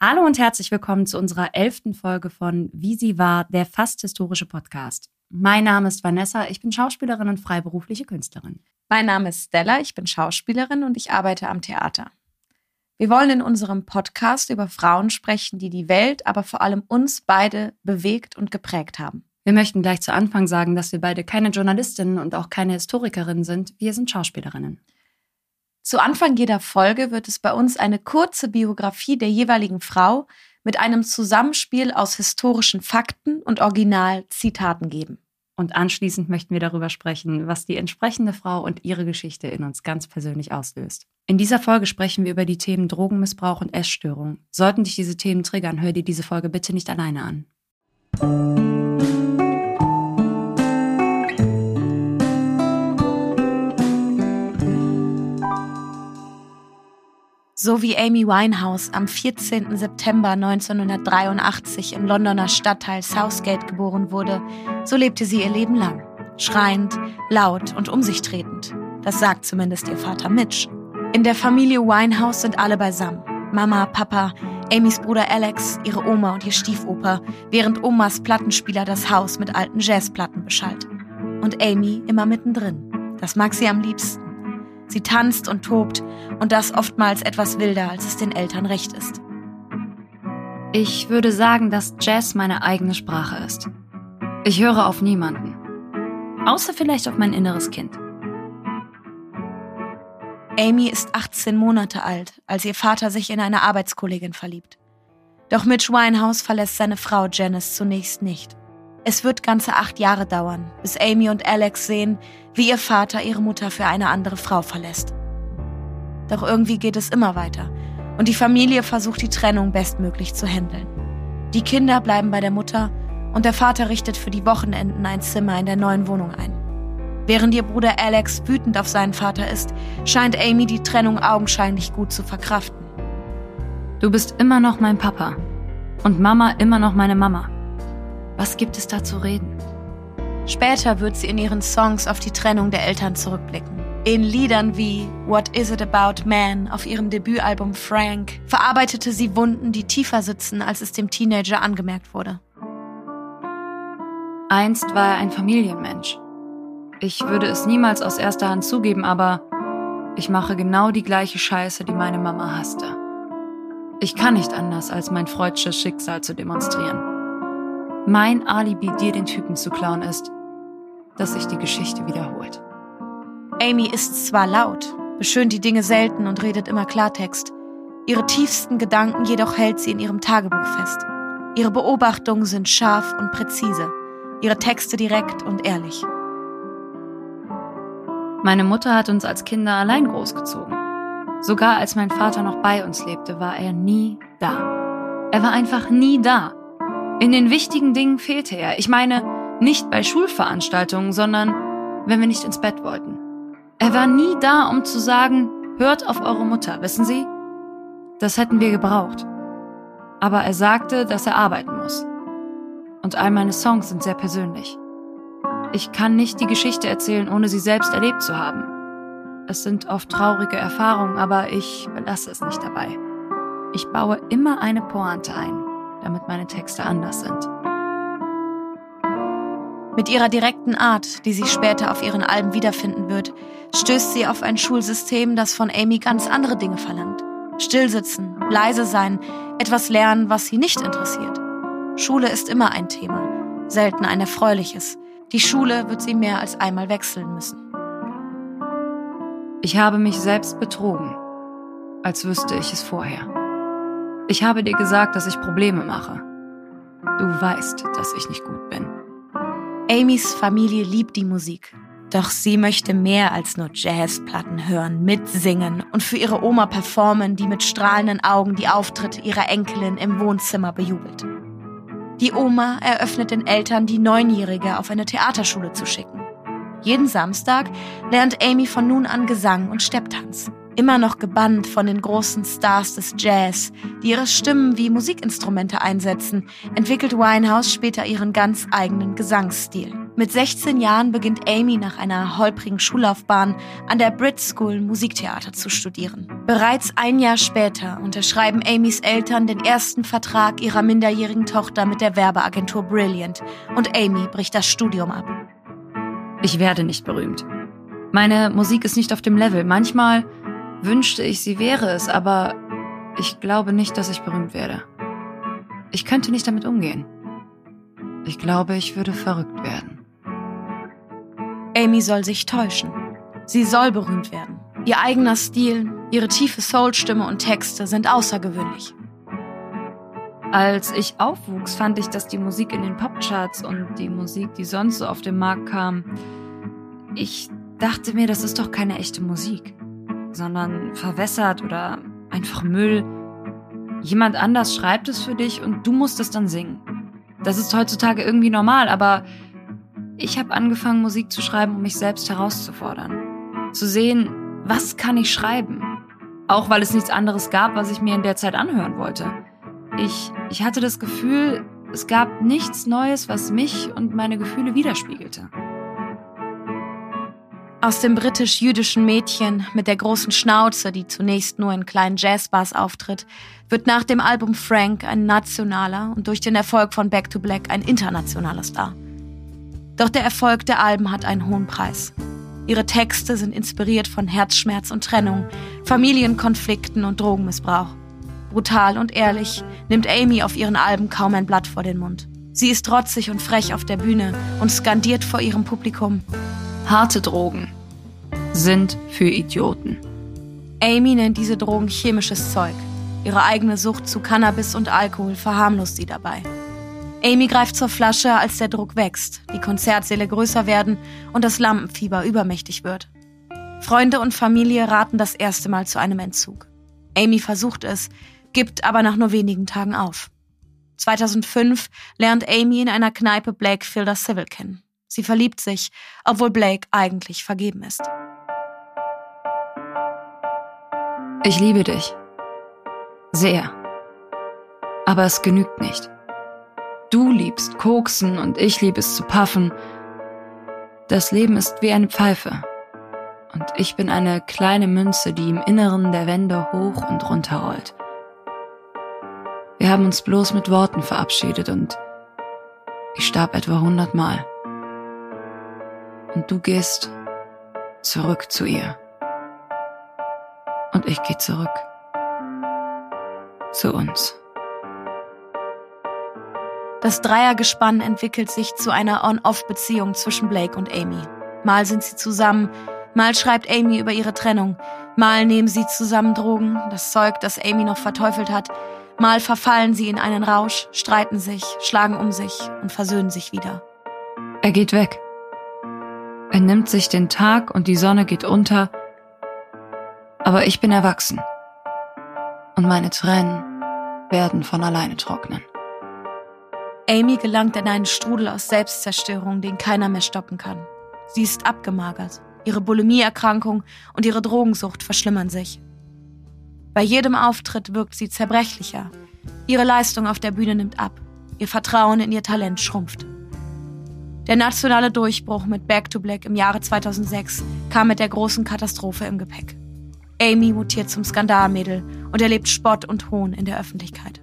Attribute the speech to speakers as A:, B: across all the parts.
A: Hallo und herzlich willkommen zu unserer elften Folge von Wie sie war, der fast historische Podcast. Mein Name ist Vanessa, ich bin Schauspielerin und freiberufliche Künstlerin.
B: Mein Name ist Stella, ich bin Schauspielerin und ich arbeite am Theater. Wir wollen in unserem Podcast über Frauen sprechen, die die Welt, aber vor allem uns beide bewegt und geprägt haben.
A: Wir möchten gleich zu Anfang sagen, dass wir beide keine Journalistinnen und auch keine Historikerinnen sind. Wir sind Schauspielerinnen.
B: Zu Anfang jeder Folge wird es bei uns eine kurze Biografie der jeweiligen Frau mit einem Zusammenspiel aus historischen Fakten und Originalzitaten geben.
A: Und anschließend möchten wir darüber sprechen, was die entsprechende Frau und ihre Geschichte in uns ganz persönlich auslöst. In dieser Folge sprechen wir über die Themen Drogenmissbrauch und Essstörung. Sollten dich diese Themen triggern, hör dir diese Folge bitte nicht alleine an.
B: So wie Amy Winehouse am 14. September 1983 im Londoner Stadtteil Southgate geboren wurde, so lebte sie ihr Leben lang. Schreiend, laut und um sich tretend. Das sagt zumindest ihr Vater Mitch. In der Familie Winehouse sind alle beisammen. Mama, Papa, Amys Bruder Alex, ihre Oma und ihr Stiefoper, während Omas Plattenspieler das Haus mit alten Jazzplatten beschallt. Und Amy immer mittendrin. Das mag sie am liebsten. Sie tanzt und tobt und das oftmals etwas wilder, als es den Eltern recht ist.
A: Ich würde sagen, dass Jazz meine eigene Sprache ist. Ich höre auf niemanden. Außer vielleicht auf mein inneres Kind.
B: Amy ist 18 Monate alt, als ihr Vater sich in eine Arbeitskollegin verliebt. Doch Mitch Winehouse verlässt seine Frau Janice zunächst nicht. Es wird ganze acht Jahre dauern, bis Amy und Alex sehen, wie ihr Vater ihre Mutter für eine andere Frau verlässt. Doch irgendwie geht es immer weiter und die Familie versucht die Trennung bestmöglich zu handeln. Die Kinder bleiben bei der Mutter und der Vater richtet für die Wochenenden ein Zimmer in der neuen Wohnung ein. Während ihr Bruder Alex wütend auf seinen Vater ist, scheint Amy die Trennung augenscheinlich gut zu verkraften.
A: Du bist immer noch mein Papa und Mama immer noch meine Mama. Was gibt es da zu reden?
B: Später wird sie in ihren Songs auf die Trennung der Eltern zurückblicken. In Liedern wie What Is It About Man auf ihrem Debütalbum Frank verarbeitete sie Wunden, die tiefer sitzen, als es dem Teenager angemerkt wurde.
A: Einst war er ein Familienmensch. Ich würde es niemals aus erster Hand zugeben, aber ich mache genau die gleiche Scheiße, die meine Mama hasste. Ich kann nicht anders, als mein freudsches Schicksal zu demonstrieren. Mein Alibi, dir den Typen zu klauen, ist, dass sich die Geschichte wiederholt.
B: Amy ist zwar laut, beschönt die Dinge selten und redet immer Klartext. Ihre tiefsten Gedanken jedoch hält sie in ihrem Tagebuch fest. Ihre Beobachtungen sind scharf und präzise, ihre Texte direkt und ehrlich.
A: Meine Mutter hat uns als Kinder allein großgezogen. Sogar als mein Vater noch bei uns lebte, war er nie da. Er war einfach nie da. In den wichtigen Dingen fehlte er. Ich meine, nicht bei Schulveranstaltungen, sondern wenn wir nicht ins Bett wollten. Er war nie da, um zu sagen, hört auf eure Mutter, wissen Sie? Das hätten wir gebraucht. Aber er sagte, dass er arbeiten muss. Und all meine Songs sind sehr persönlich. Ich kann nicht die Geschichte erzählen, ohne sie selbst erlebt zu haben. Es sind oft traurige Erfahrungen, aber ich belasse es nicht dabei. Ich baue immer eine Pointe ein damit meine Texte anders sind.
B: Mit ihrer direkten Art, die sich später auf ihren Alben wiederfinden wird, stößt sie auf ein Schulsystem, das von Amy ganz andere Dinge verlangt. Stillsitzen, leise sein, etwas lernen, was sie nicht interessiert. Schule ist immer ein Thema, selten ein erfreuliches. Die Schule wird sie mehr als einmal wechseln müssen.
A: Ich habe mich selbst betrogen, als wüsste ich es vorher. Ich habe dir gesagt, dass ich Probleme mache. Du weißt, dass ich nicht gut bin.
B: Amys Familie liebt die Musik. Doch sie möchte mehr als nur Jazzplatten hören, mitsingen und für ihre Oma performen, die mit strahlenden Augen die Auftritte ihrer Enkelin im Wohnzimmer bejubelt. Die Oma eröffnet den Eltern, die Neunjährige auf eine Theaterschule zu schicken. Jeden Samstag lernt Amy von nun an Gesang und Stepptanz immer noch gebannt von den großen Stars des Jazz, die ihre Stimmen wie Musikinstrumente einsetzen, entwickelt Winehouse später ihren ganz eigenen Gesangsstil. Mit 16 Jahren beginnt Amy nach einer holprigen Schullaufbahn an der Brit School Musiktheater zu studieren. Bereits ein Jahr später unterschreiben Amys Eltern den ersten Vertrag ihrer minderjährigen Tochter mit der Werbeagentur Brilliant und Amy bricht das Studium ab.
A: Ich werde nicht berühmt. Meine Musik ist nicht auf dem Level. Manchmal wünschte ich, sie wäre es, aber ich glaube nicht, dass ich berühmt werde. Ich könnte nicht damit umgehen. Ich glaube, ich würde verrückt werden.
B: Amy soll sich täuschen. Sie soll berühmt werden. Ihr eigener Stil, ihre tiefe Soulstimme und Texte sind außergewöhnlich.
A: Als ich aufwuchs, fand ich, dass die Musik in den Popcharts und die Musik, die sonst so auf den Markt kam, ich dachte mir, das ist doch keine echte Musik, sondern verwässert oder einfach Müll. Jemand anders schreibt es für dich und du musst es dann singen. Das ist heutzutage irgendwie normal, aber ich habe angefangen, Musik zu schreiben, um mich selbst herauszufordern. Zu sehen, was kann ich schreiben? Auch weil es nichts anderes gab, was ich mir in der Zeit anhören wollte. Ich, ich hatte das Gefühl, es gab nichts Neues, was mich und meine Gefühle widerspiegelte.
B: Aus dem britisch-jüdischen Mädchen mit der großen Schnauze, die zunächst nur in kleinen Jazzbars auftritt, wird nach dem Album Frank ein nationaler und durch den Erfolg von Back to Black ein internationaler Star. Doch der Erfolg der Alben hat einen hohen Preis. Ihre Texte sind inspiriert von Herzschmerz und Trennung, Familienkonflikten und Drogenmissbrauch. Brutal und ehrlich nimmt Amy auf ihren Alben kaum ein Blatt vor den Mund. Sie ist trotzig und frech auf der Bühne und skandiert vor ihrem Publikum.
A: Harte Drogen sind für Idioten.
B: Amy nennt diese Drogen chemisches Zeug. Ihre eigene Sucht zu Cannabis und Alkohol verharmlost sie dabei. Amy greift zur Flasche, als der Druck wächst, die Konzertsäle größer werden und das Lampenfieber übermächtig wird. Freunde und Familie raten das erste Mal zu einem Entzug. Amy versucht es, gibt aber nach nur wenigen Tagen auf. 2005 lernt Amy in einer Kneipe Blake Filder Civil kennen. Sie verliebt sich, obwohl Blake eigentlich vergeben ist.
A: Ich liebe dich. Sehr. Aber es genügt nicht. Du liebst Koksen und ich liebe es zu puffen. Das Leben ist wie eine Pfeife. Und ich bin eine kleine Münze, die im Inneren der Wände hoch und runter rollt. Wir haben uns bloß mit Worten verabschiedet und ich starb etwa hundertmal. Und du gehst zurück zu ihr. Und ich gehe zurück zu uns.
B: Das Dreiergespann entwickelt sich zu einer On-Off-Beziehung zwischen Blake und Amy. Mal sind sie zusammen, mal schreibt Amy über ihre Trennung, mal nehmen sie zusammen Drogen, das Zeug, das Amy noch verteufelt hat, mal verfallen sie in einen Rausch, streiten sich, schlagen um sich und versöhnen sich wieder.
A: Er geht weg. Er nimmt sich den Tag und die Sonne geht unter, aber ich bin erwachsen und meine Tränen werden von alleine trocknen.
B: Amy gelangt in einen Strudel aus Selbstzerstörung, den keiner mehr stoppen kann. Sie ist abgemagert. Ihre Bulimieerkrankung und ihre Drogensucht verschlimmern sich. Bei jedem Auftritt wirkt sie zerbrechlicher. Ihre Leistung auf der Bühne nimmt ab. Ihr Vertrauen in ihr Talent schrumpft. Der nationale Durchbruch mit Back to Black im Jahre 2006 kam mit der großen Katastrophe im Gepäck. Amy mutiert zum Skandalmädel und erlebt Spott und Hohn in der Öffentlichkeit.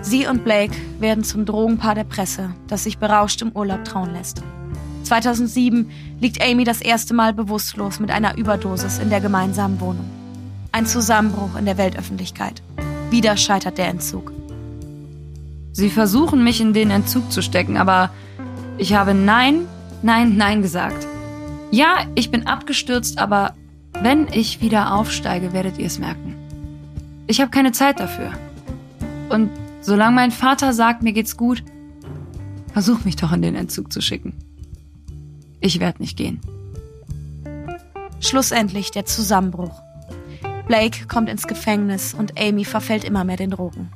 B: Sie und Blake werden zum Drogenpaar der Presse, das sich berauscht im Urlaub trauen lässt. 2007 liegt Amy das erste Mal bewusstlos mit einer Überdosis in der gemeinsamen Wohnung. Ein Zusammenbruch in der Weltöffentlichkeit. Wieder scheitert der Entzug.
A: Sie versuchen mich in den Entzug zu stecken, aber ich habe Nein, Nein, Nein gesagt. Ja, ich bin abgestürzt, aber wenn ich wieder aufsteige, werdet ihr es merken. Ich habe keine Zeit dafür. Und Solange mein Vater sagt, mir geht's gut, versuch mich doch in den Entzug zu schicken. Ich werde nicht gehen.
B: Schlussendlich der Zusammenbruch. Blake kommt ins Gefängnis und Amy verfällt immer mehr den Drogen.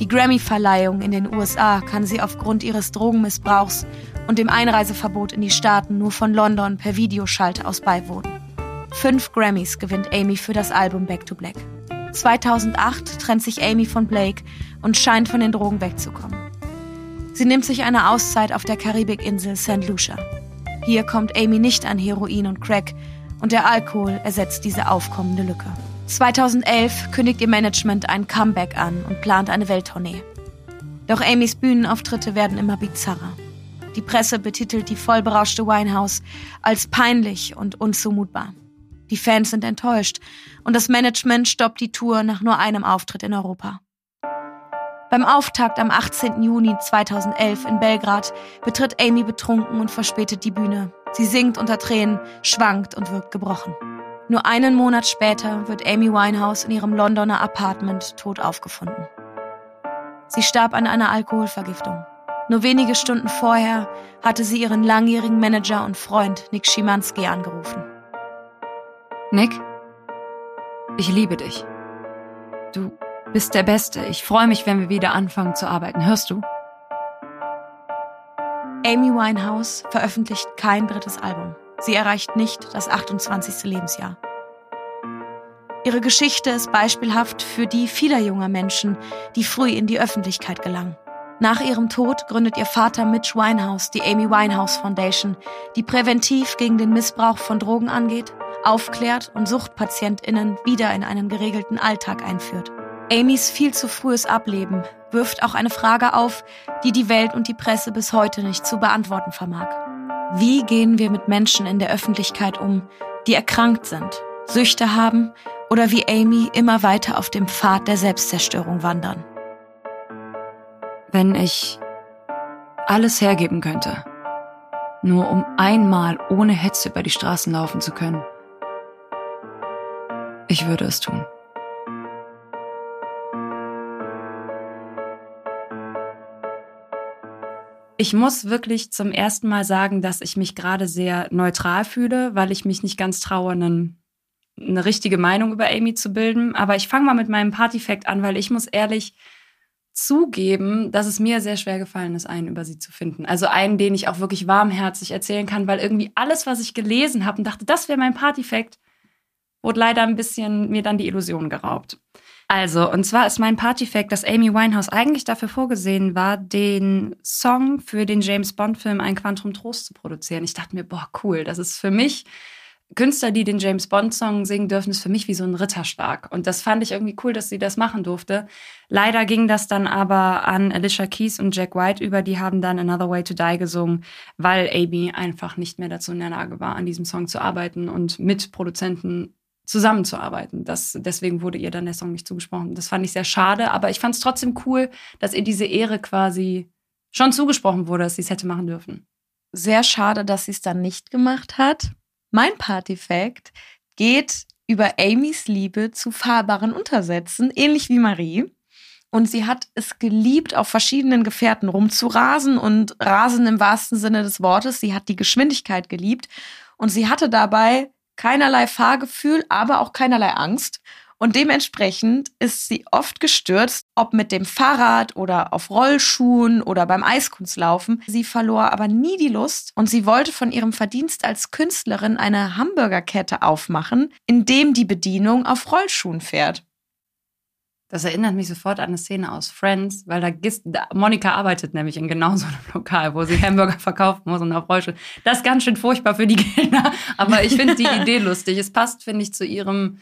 B: Die Grammy-Verleihung in den USA kann sie aufgrund ihres Drogenmissbrauchs und dem Einreiseverbot in die Staaten nur von London per Videoschalte aus beiwohnen. Fünf Grammys gewinnt Amy für das Album Back to Black. 2008 trennt sich Amy von Blake und scheint von den Drogen wegzukommen. Sie nimmt sich eine Auszeit auf der Karibikinsel St. Lucia. Hier kommt Amy nicht an Heroin und Crack und der Alkohol ersetzt diese aufkommende Lücke. 2011 kündigt ihr Management ein Comeback an und plant eine Welttournee. Doch Amys Bühnenauftritte werden immer bizarrer. Die Presse betitelt die vollberauschte Winehouse als peinlich und unzumutbar. Die Fans sind enttäuscht und das Management stoppt die Tour nach nur einem Auftritt in Europa. Beim Auftakt am 18. Juni 2011 in Belgrad betritt Amy betrunken und verspätet die Bühne. Sie singt unter Tränen, schwankt und wirkt gebrochen. Nur einen Monat später wird Amy Winehouse in ihrem Londoner Apartment tot aufgefunden. Sie starb an einer Alkoholvergiftung. Nur wenige Stunden vorher hatte sie ihren langjährigen Manager und Freund Nick Schimanski angerufen.
A: Nick, ich liebe dich. Du bist der Beste. Ich freue mich, wenn wir wieder anfangen zu arbeiten. Hörst du?
B: Amy Winehouse veröffentlicht kein drittes Album. Sie erreicht nicht das 28. Lebensjahr. Ihre Geschichte ist beispielhaft für die vieler junger Menschen, die früh in die Öffentlichkeit gelangen. Nach ihrem Tod gründet ihr Vater Mitch Winehouse die Amy Winehouse Foundation, die präventiv gegen den Missbrauch von Drogen angeht, aufklärt und Suchtpatientinnen wieder in einen geregelten Alltag einführt. Amys viel zu frühes Ableben wirft auch eine Frage auf, die die Welt und die Presse bis heute nicht zu beantworten vermag. Wie gehen wir mit Menschen in der Öffentlichkeit um, die erkrankt sind, Süchte haben oder wie Amy immer weiter auf dem Pfad der Selbstzerstörung wandern?
A: Wenn ich alles hergeben könnte, nur um einmal ohne Hetze über die Straßen laufen zu können, ich würde es tun. Ich muss wirklich zum ersten Mal sagen, dass ich mich gerade sehr neutral fühle, weil ich mich nicht ganz traue, einen, eine richtige Meinung über Amy zu bilden. Aber ich fange mal mit meinem Partyfact an, weil ich muss ehrlich zugeben, dass es mir sehr schwer gefallen ist, einen über sie zu finden. Also einen, den ich auch wirklich warmherzig erzählen kann, weil irgendwie alles, was ich gelesen habe und dachte, das wäre mein Partyfact, wurde leider ein bisschen mir dann die Illusion geraubt. Also, und zwar ist mein Partyfact, dass Amy Winehouse eigentlich dafür vorgesehen war, den Song für den James Bond-Film Ein Quantum Trost zu produzieren. Ich dachte mir, boah, cool, das ist für mich, Künstler, die den James Bond-Song singen dürfen, ist für mich wie so ein Ritterschlag. Und das fand ich irgendwie cool, dass sie das machen durfte. Leider ging das dann aber an Alicia Keys und Jack White über, die haben dann Another Way to Die gesungen, weil Amy einfach nicht mehr dazu in der Lage war, an diesem Song zu arbeiten und mit Produzenten zusammenzuarbeiten. Das, deswegen wurde ihr dann der Song nicht zugesprochen. Das fand ich sehr schade, aber ich fand es trotzdem cool, dass ihr diese Ehre quasi schon zugesprochen wurde, dass sie es hätte machen dürfen.
B: Sehr schade, dass sie es dann nicht gemacht hat. Mein Partyfact geht über Amys Liebe zu fahrbaren Untersätzen, ähnlich wie Marie. Und sie hat es geliebt, auf verschiedenen Gefährten rumzurasen und rasen im wahrsten Sinne des Wortes. Sie hat die Geschwindigkeit geliebt und sie hatte dabei keinerlei Fahrgefühl, aber auch keinerlei Angst. Und dementsprechend ist sie oft gestürzt, ob mit dem Fahrrad oder auf Rollschuhen oder beim Eiskunstlaufen. Sie verlor aber nie die Lust und sie wollte von ihrem Verdienst als Künstlerin eine Hamburgerkette aufmachen, in dem die Bedienung auf Rollschuhen fährt.
A: Das erinnert mich sofort an eine Szene aus Friends, weil da, Gist, da Monika arbeitet nämlich in genau so einem Lokal, wo sie Hamburger verkaufen muss und auf Rollstuhl. Das ist ganz schön furchtbar für die Kinder, aber ich finde die Idee lustig. Es passt, finde ich, zu ihrem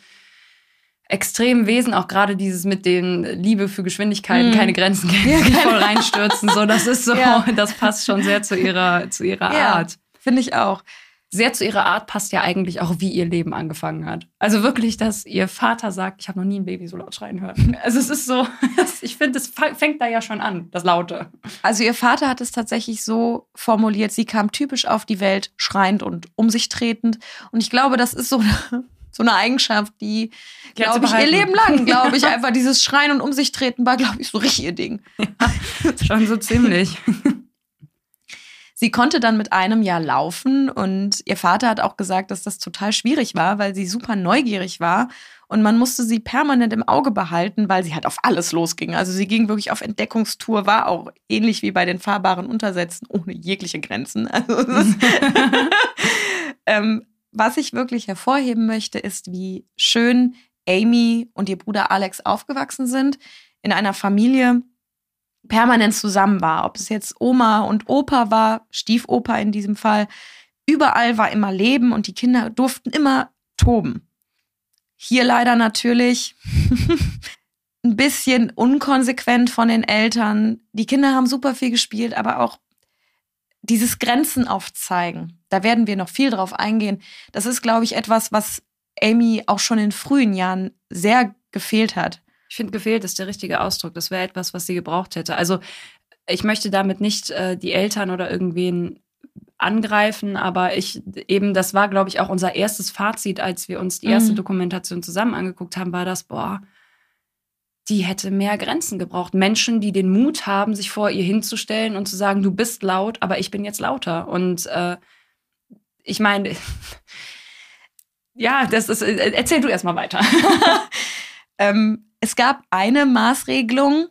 A: extremen Wesen, auch gerade dieses mit den Liebe für Geschwindigkeit, mm. keine Grenzen kennen, ja, voll reinstürzen, so das ist so, ja. das passt schon sehr zu ihrer zu ihrer ja, Art.
B: Finde ich auch
A: sehr zu ihrer Art passt ja eigentlich auch, wie ihr Leben angefangen hat. Also wirklich, dass ihr Vater sagt, ich habe noch nie ein Baby so laut schreien hören. Also es ist so, ich finde, es fängt da ja schon an, das Laute.
B: Also ihr Vater hat es tatsächlich so formuliert, sie kam typisch auf die Welt, schreiend und um sich tretend. Und ich glaube, das ist so eine, so eine Eigenschaft, die, glaube ich, ihr Leben lang, glaube ich, einfach dieses Schreien und um sich treten war, glaube ich, so richtig ihr Ding.
A: Ja, schon so ziemlich.
B: Sie konnte dann mit einem Jahr laufen und ihr Vater hat auch gesagt, dass das total schwierig war, weil sie super neugierig war und man musste sie permanent im Auge behalten, weil sie halt auf alles losging. Also sie ging wirklich auf Entdeckungstour, war auch ähnlich wie bei den fahrbaren Untersätzen, ohne jegliche Grenzen. Also ähm, was ich wirklich hervorheben möchte, ist, wie schön Amy und ihr Bruder Alex aufgewachsen sind in einer Familie, permanent zusammen war. Ob es jetzt Oma und Opa war, Stiefopa in diesem Fall, Überall war immer Leben und die Kinder durften immer toben. Hier leider natürlich ein bisschen unkonsequent von den Eltern. Die Kinder haben super viel gespielt, aber auch dieses Grenzen aufzeigen. Da werden wir noch viel drauf eingehen. Das ist, glaube ich, etwas, was Amy auch schon in frühen Jahren sehr gefehlt hat.
A: Ich finde, gefehlt ist der richtige Ausdruck. Das wäre etwas, was sie gebraucht hätte. Also ich möchte damit nicht äh, die Eltern oder irgendwen angreifen, aber ich eben, das war, glaube ich, auch unser erstes Fazit, als wir uns die erste mhm. Dokumentation zusammen angeguckt haben, war das, boah, die hätte mehr Grenzen gebraucht. Menschen, die den Mut haben, sich vor ihr hinzustellen und zu sagen, du bist laut, aber ich bin jetzt lauter. Und äh, ich meine, ja, das ist, äh, erzähl du erstmal weiter.
B: ähm, es gab eine Maßregelung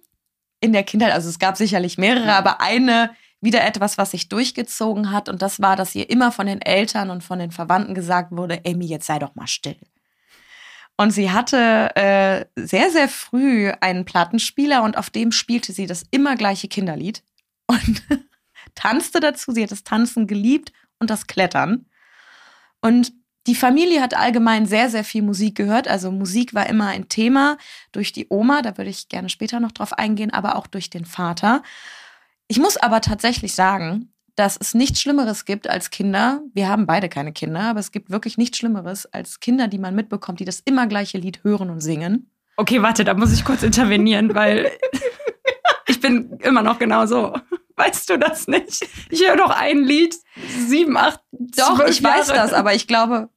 B: in der Kindheit, also es gab sicherlich mehrere, aber eine, wieder etwas, was sich durchgezogen hat. Und das war, dass ihr immer von den Eltern und von den Verwandten gesagt wurde, Amy, jetzt sei doch mal still. Und sie hatte äh, sehr, sehr früh einen Plattenspieler und auf dem spielte sie das immer gleiche Kinderlied und tanzte dazu. Sie hat das Tanzen geliebt und das Klettern. Und die Familie hat allgemein sehr, sehr viel Musik gehört. Also Musik war immer ein Thema durch die Oma, da würde ich gerne später noch drauf eingehen, aber auch durch den Vater. Ich muss aber tatsächlich sagen, dass es nichts Schlimmeres gibt als Kinder. Wir haben beide keine Kinder, aber es gibt wirklich nichts Schlimmeres als Kinder, die man mitbekommt, die das immer gleiche Lied hören und singen.
A: Okay, warte, da muss ich kurz intervenieren, weil ich bin immer noch genau so. Weißt du das nicht? Ich höre doch ein Lied, sieben, acht,
B: Doch, ich Jahre. weiß das, aber ich glaube,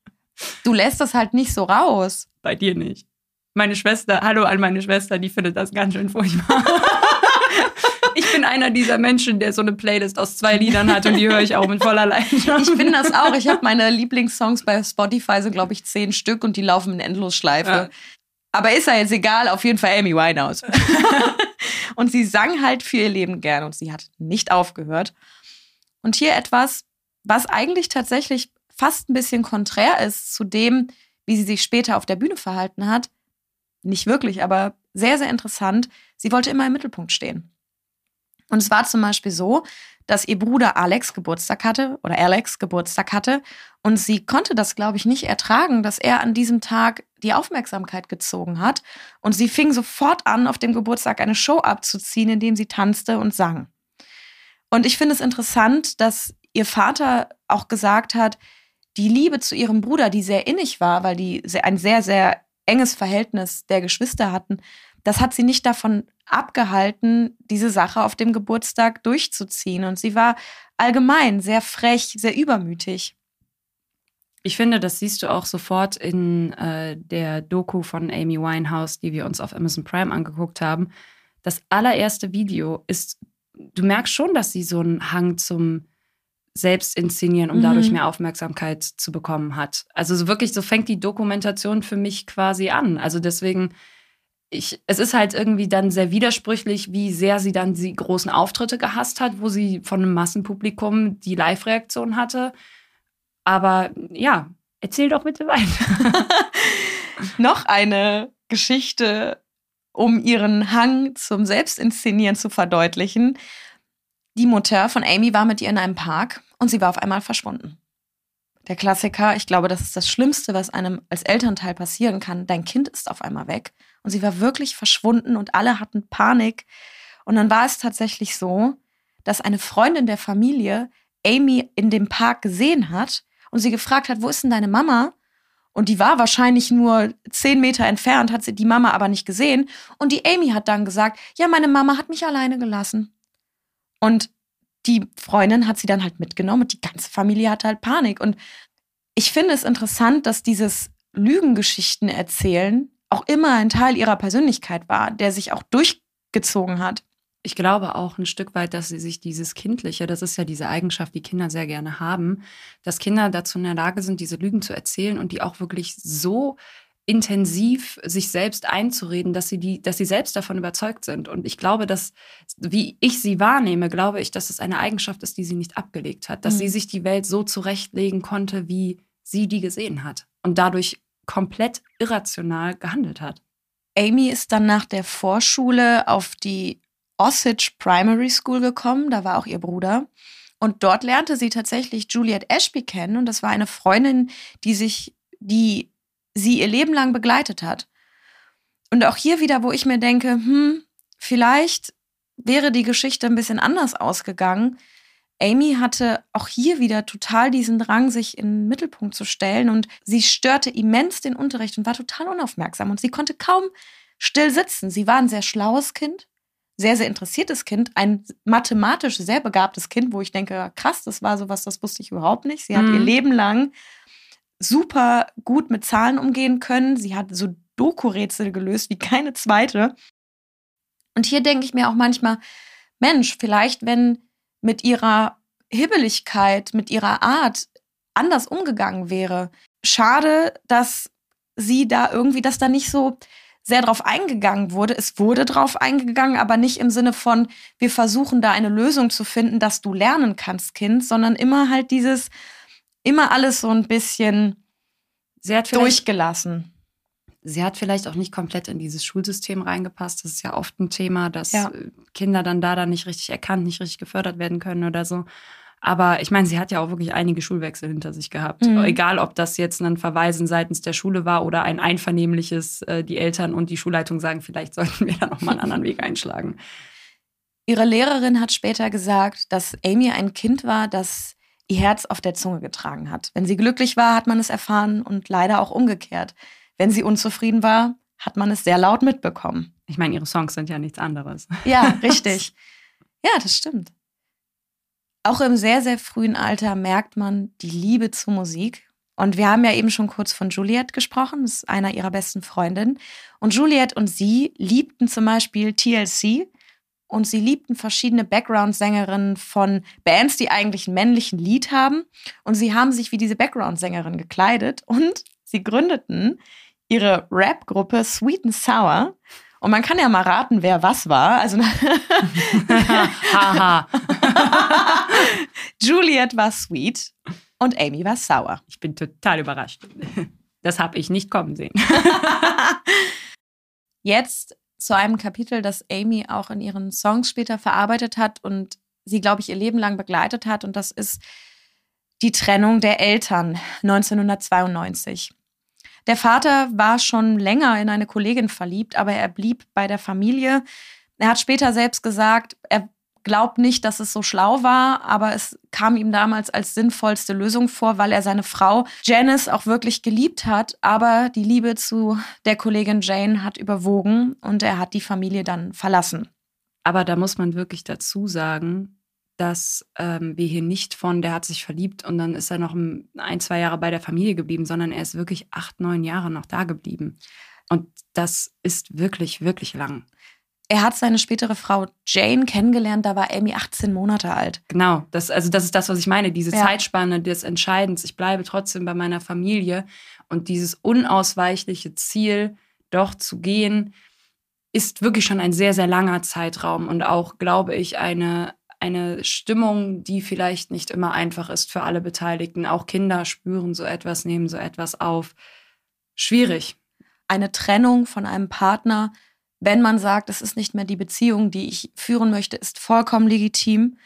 B: du lässt das halt nicht so raus.
A: Bei dir nicht. Meine Schwester, hallo an meine Schwester, die findet das ganz schön furchtbar. ich bin einer dieser Menschen, der so eine Playlist aus zwei Liedern hat und die höre ich auch mit voller Leidenschaft.
B: Ich bin das auch. Ich habe meine Lieblingssongs bei Spotify, sind glaube ich zehn Stück und die laufen in Endlosschleife. Ja. Aber ist ja jetzt egal, auf jeden Fall Amy Winehouse. und sie sang halt für ihr Leben gern und sie hat nicht aufgehört. Und hier etwas, was eigentlich tatsächlich fast ein bisschen konträr ist zu dem, wie sie sich später auf der Bühne verhalten hat. Nicht wirklich, aber sehr, sehr interessant. Sie wollte immer im Mittelpunkt stehen. Und es war zum Beispiel so, dass ihr Bruder Alex Geburtstag hatte oder Alex Geburtstag hatte und sie konnte das, glaube ich, nicht ertragen, dass er an diesem Tag die Aufmerksamkeit gezogen hat und sie fing sofort an, auf dem Geburtstag eine Show abzuziehen, indem sie tanzte und sang. Und ich finde es interessant, dass ihr Vater auch gesagt hat, die Liebe zu ihrem Bruder, die sehr innig war, weil die ein sehr, sehr enges Verhältnis der Geschwister hatten, das hat sie nicht davon abgehalten, diese Sache auf dem Geburtstag durchzuziehen. Und sie war allgemein sehr frech, sehr übermütig.
A: Ich finde, das siehst du auch sofort in äh, der Doku von Amy Winehouse, die wir uns auf Amazon Prime angeguckt haben. Das allererste Video ist, du merkst schon, dass sie so einen Hang zum Selbstinszenieren, um mhm. dadurch mehr Aufmerksamkeit zu bekommen hat. Also so wirklich, so fängt die Dokumentation für mich quasi an. Also deswegen ich, es ist halt irgendwie dann sehr widersprüchlich, wie sehr sie dann die großen Auftritte gehasst hat, wo sie von einem Massenpublikum die Live-Reaktion hatte. Aber ja, erzähl doch bitte weiter.
B: Noch eine Geschichte, um ihren Hang zum Selbstinszenieren zu verdeutlichen. Die Mutter von Amy war mit ihr in einem Park und sie war auf einmal verschwunden. Der Klassiker, ich glaube, das ist das Schlimmste, was einem als Elternteil passieren kann. Dein Kind ist auf einmal weg und sie war wirklich verschwunden und alle hatten Panik. Und dann war es tatsächlich so, dass eine Freundin der Familie Amy in dem Park gesehen hat und sie gefragt hat, wo ist denn deine Mama? Und die war wahrscheinlich nur zehn Meter entfernt, hat sie die Mama aber nicht gesehen. Und die Amy hat dann gesagt, ja, meine Mama hat mich alleine gelassen. Und die Freundin hat sie dann halt mitgenommen und die ganze Familie hatte halt Panik. Und ich finde es interessant, dass dieses Lügengeschichten erzählen auch immer ein Teil ihrer Persönlichkeit war, der sich auch durchgezogen hat.
A: Ich glaube auch ein Stück weit, dass sie sich dieses Kindliche, das ist ja diese Eigenschaft, die Kinder sehr gerne haben, dass Kinder dazu in der Lage sind, diese Lügen zu erzählen und die auch wirklich so intensiv sich selbst einzureden, dass sie die, dass sie selbst davon überzeugt sind. Und ich glaube, dass, wie ich sie wahrnehme, glaube ich, dass es eine Eigenschaft ist, die sie nicht abgelegt hat, dass mhm. sie sich die Welt so zurechtlegen konnte, wie sie die gesehen hat und dadurch komplett irrational gehandelt hat.
B: Amy ist dann nach der Vorschule auf die Osage Primary School gekommen, da war auch ihr Bruder. Und dort lernte sie tatsächlich Juliet Ashby kennen und das war eine Freundin, die sich, die sie ihr Leben lang begleitet hat. Und auch hier wieder, wo ich mir denke, hm, vielleicht wäre die Geschichte ein bisschen anders ausgegangen. Amy hatte auch hier wieder total diesen Drang, sich in den Mittelpunkt zu stellen und sie störte immens den Unterricht und war total unaufmerksam und sie konnte kaum still sitzen. Sie war ein sehr schlaues Kind, sehr, sehr interessiertes Kind, ein mathematisch sehr begabtes Kind, wo ich denke, krass, das war sowas, das wusste ich überhaupt nicht. Sie hat mhm. ihr Leben lang super gut mit Zahlen umgehen können. Sie hat so Doku-Rätsel gelöst wie keine zweite. Und hier denke ich mir auch manchmal, Mensch, vielleicht wenn mit ihrer Hibbeligkeit, mit ihrer Art anders umgegangen wäre. Schade, dass sie da irgendwie, dass da nicht so sehr drauf eingegangen wurde. Es wurde drauf eingegangen, aber nicht im Sinne von, wir versuchen da eine Lösung zu finden, dass du lernen kannst, Kind, sondern immer halt dieses, immer alles so ein bisschen durchgelassen.
A: Sie hat vielleicht auch nicht komplett in dieses Schulsystem reingepasst. Das ist ja oft ein Thema, dass ja. Kinder dann da dann nicht richtig erkannt, nicht richtig gefördert werden können oder so. Aber ich meine, sie hat ja auch wirklich einige Schulwechsel hinter sich gehabt. Mhm. Egal, ob das jetzt ein Verweisen seitens der Schule war oder ein einvernehmliches, äh, die Eltern und die Schulleitung sagen, vielleicht sollten wir da nochmal einen anderen Weg einschlagen.
B: Ihre Lehrerin hat später gesagt, dass Amy ein Kind war, das ihr Herz auf der Zunge getragen hat. Wenn sie glücklich war, hat man es erfahren und leider auch umgekehrt. Wenn sie unzufrieden war, hat man es sehr laut mitbekommen.
A: Ich meine, ihre Songs sind ja nichts anderes.
B: Ja, richtig. Ja, das stimmt. Auch im sehr, sehr frühen Alter merkt man die Liebe zur Musik. Und wir haben ja eben schon kurz von Juliette gesprochen, das ist einer ihrer besten Freundinnen. Und Juliette und sie liebten zum Beispiel TLC und sie liebten verschiedene Background-Sängerinnen von Bands, die eigentlich einen männlichen Lied haben. Und sie haben sich wie diese Background-Sängerin gekleidet und sie gründeten ihre Rap-Gruppe Sweet and Sour. Und man kann ja mal raten, wer was war. Also Haha. Juliet war sweet und Amy war sauer.
A: Ich bin total überrascht. Das habe ich nicht kommen sehen.
B: Jetzt zu einem Kapitel, das Amy auch in ihren Songs später verarbeitet hat und sie, glaube ich, ihr Leben lang begleitet hat. Und das ist die Trennung der Eltern 1992. Der Vater war schon länger in eine Kollegin verliebt, aber er blieb bei der Familie. Er hat später selbst gesagt, er glaubt nicht, dass es so schlau war, aber es kam ihm damals als sinnvollste Lösung vor, weil er seine Frau Janice auch wirklich geliebt hat, aber die Liebe zu der Kollegin Jane hat überwogen und er hat die Familie dann verlassen.
A: Aber da muss man wirklich dazu sagen, dass ähm, wir hier nicht von, der hat sich verliebt und dann ist er noch ein, zwei Jahre bei der Familie geblieben, sondern er ist wirklich acht, neun Jahre noch da geblieben. Und das ist wirklich, wirklich lang.
B: Er hat seine spätere Frau Jane kennengelernt, da war Amy 18 Monate alt.
A: Genau, das, also das ist das, was ich meine, diese ja. Zeitspanne des Entscheidens. Ich bleibe trotzdem bei meiner Familie und dieses unausweichliche Ziel, doch zu gehen, ist wirklich schon ein sehr, sehr langer Zeitraum und auch, glaube ich, eine, eine Stimmung, die vielleicht nicht immer einfach ist für alle Beteiligten. Auch Kinder spüren so etwas, nehmen so etwas auf. Schwierig.
B: Eine Trennung von einem Partner, wenn man sagt, es ist nicht mehr die Beziehung, die ich führen möchte, ist vollkommen legitim.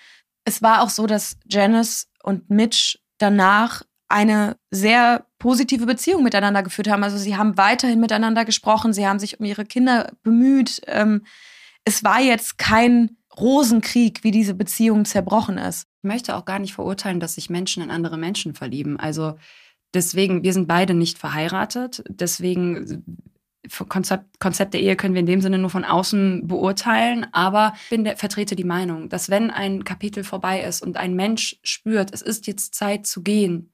B: Es war auch so, dass Janice und Mitch danach eine sehr positive Beziehung miteinander geführt haben. Also sie haben weiterhin miteinander gesprochen, sie haben sich um ihre Kinder bemüht. Ähm, es war jetzt kein Rosenkrieg, wie diese Beziehung zerbrochen ist.
A: Ich möchte auch gar nicht verurteilen, dass sich Menschen in andere Menschen verlieben. Also deswegen, wir sind beide nicht verheiratet. Deswegen Konzept, Konzept der Ehe können wir in dem Sinne nur von außen beurteilen, aber ich bin der, vertrete die Meinung, dass wenn ein Kapitel vorbei ist und ein Mensch spürt, es ist jetzt Zeit zu gehen,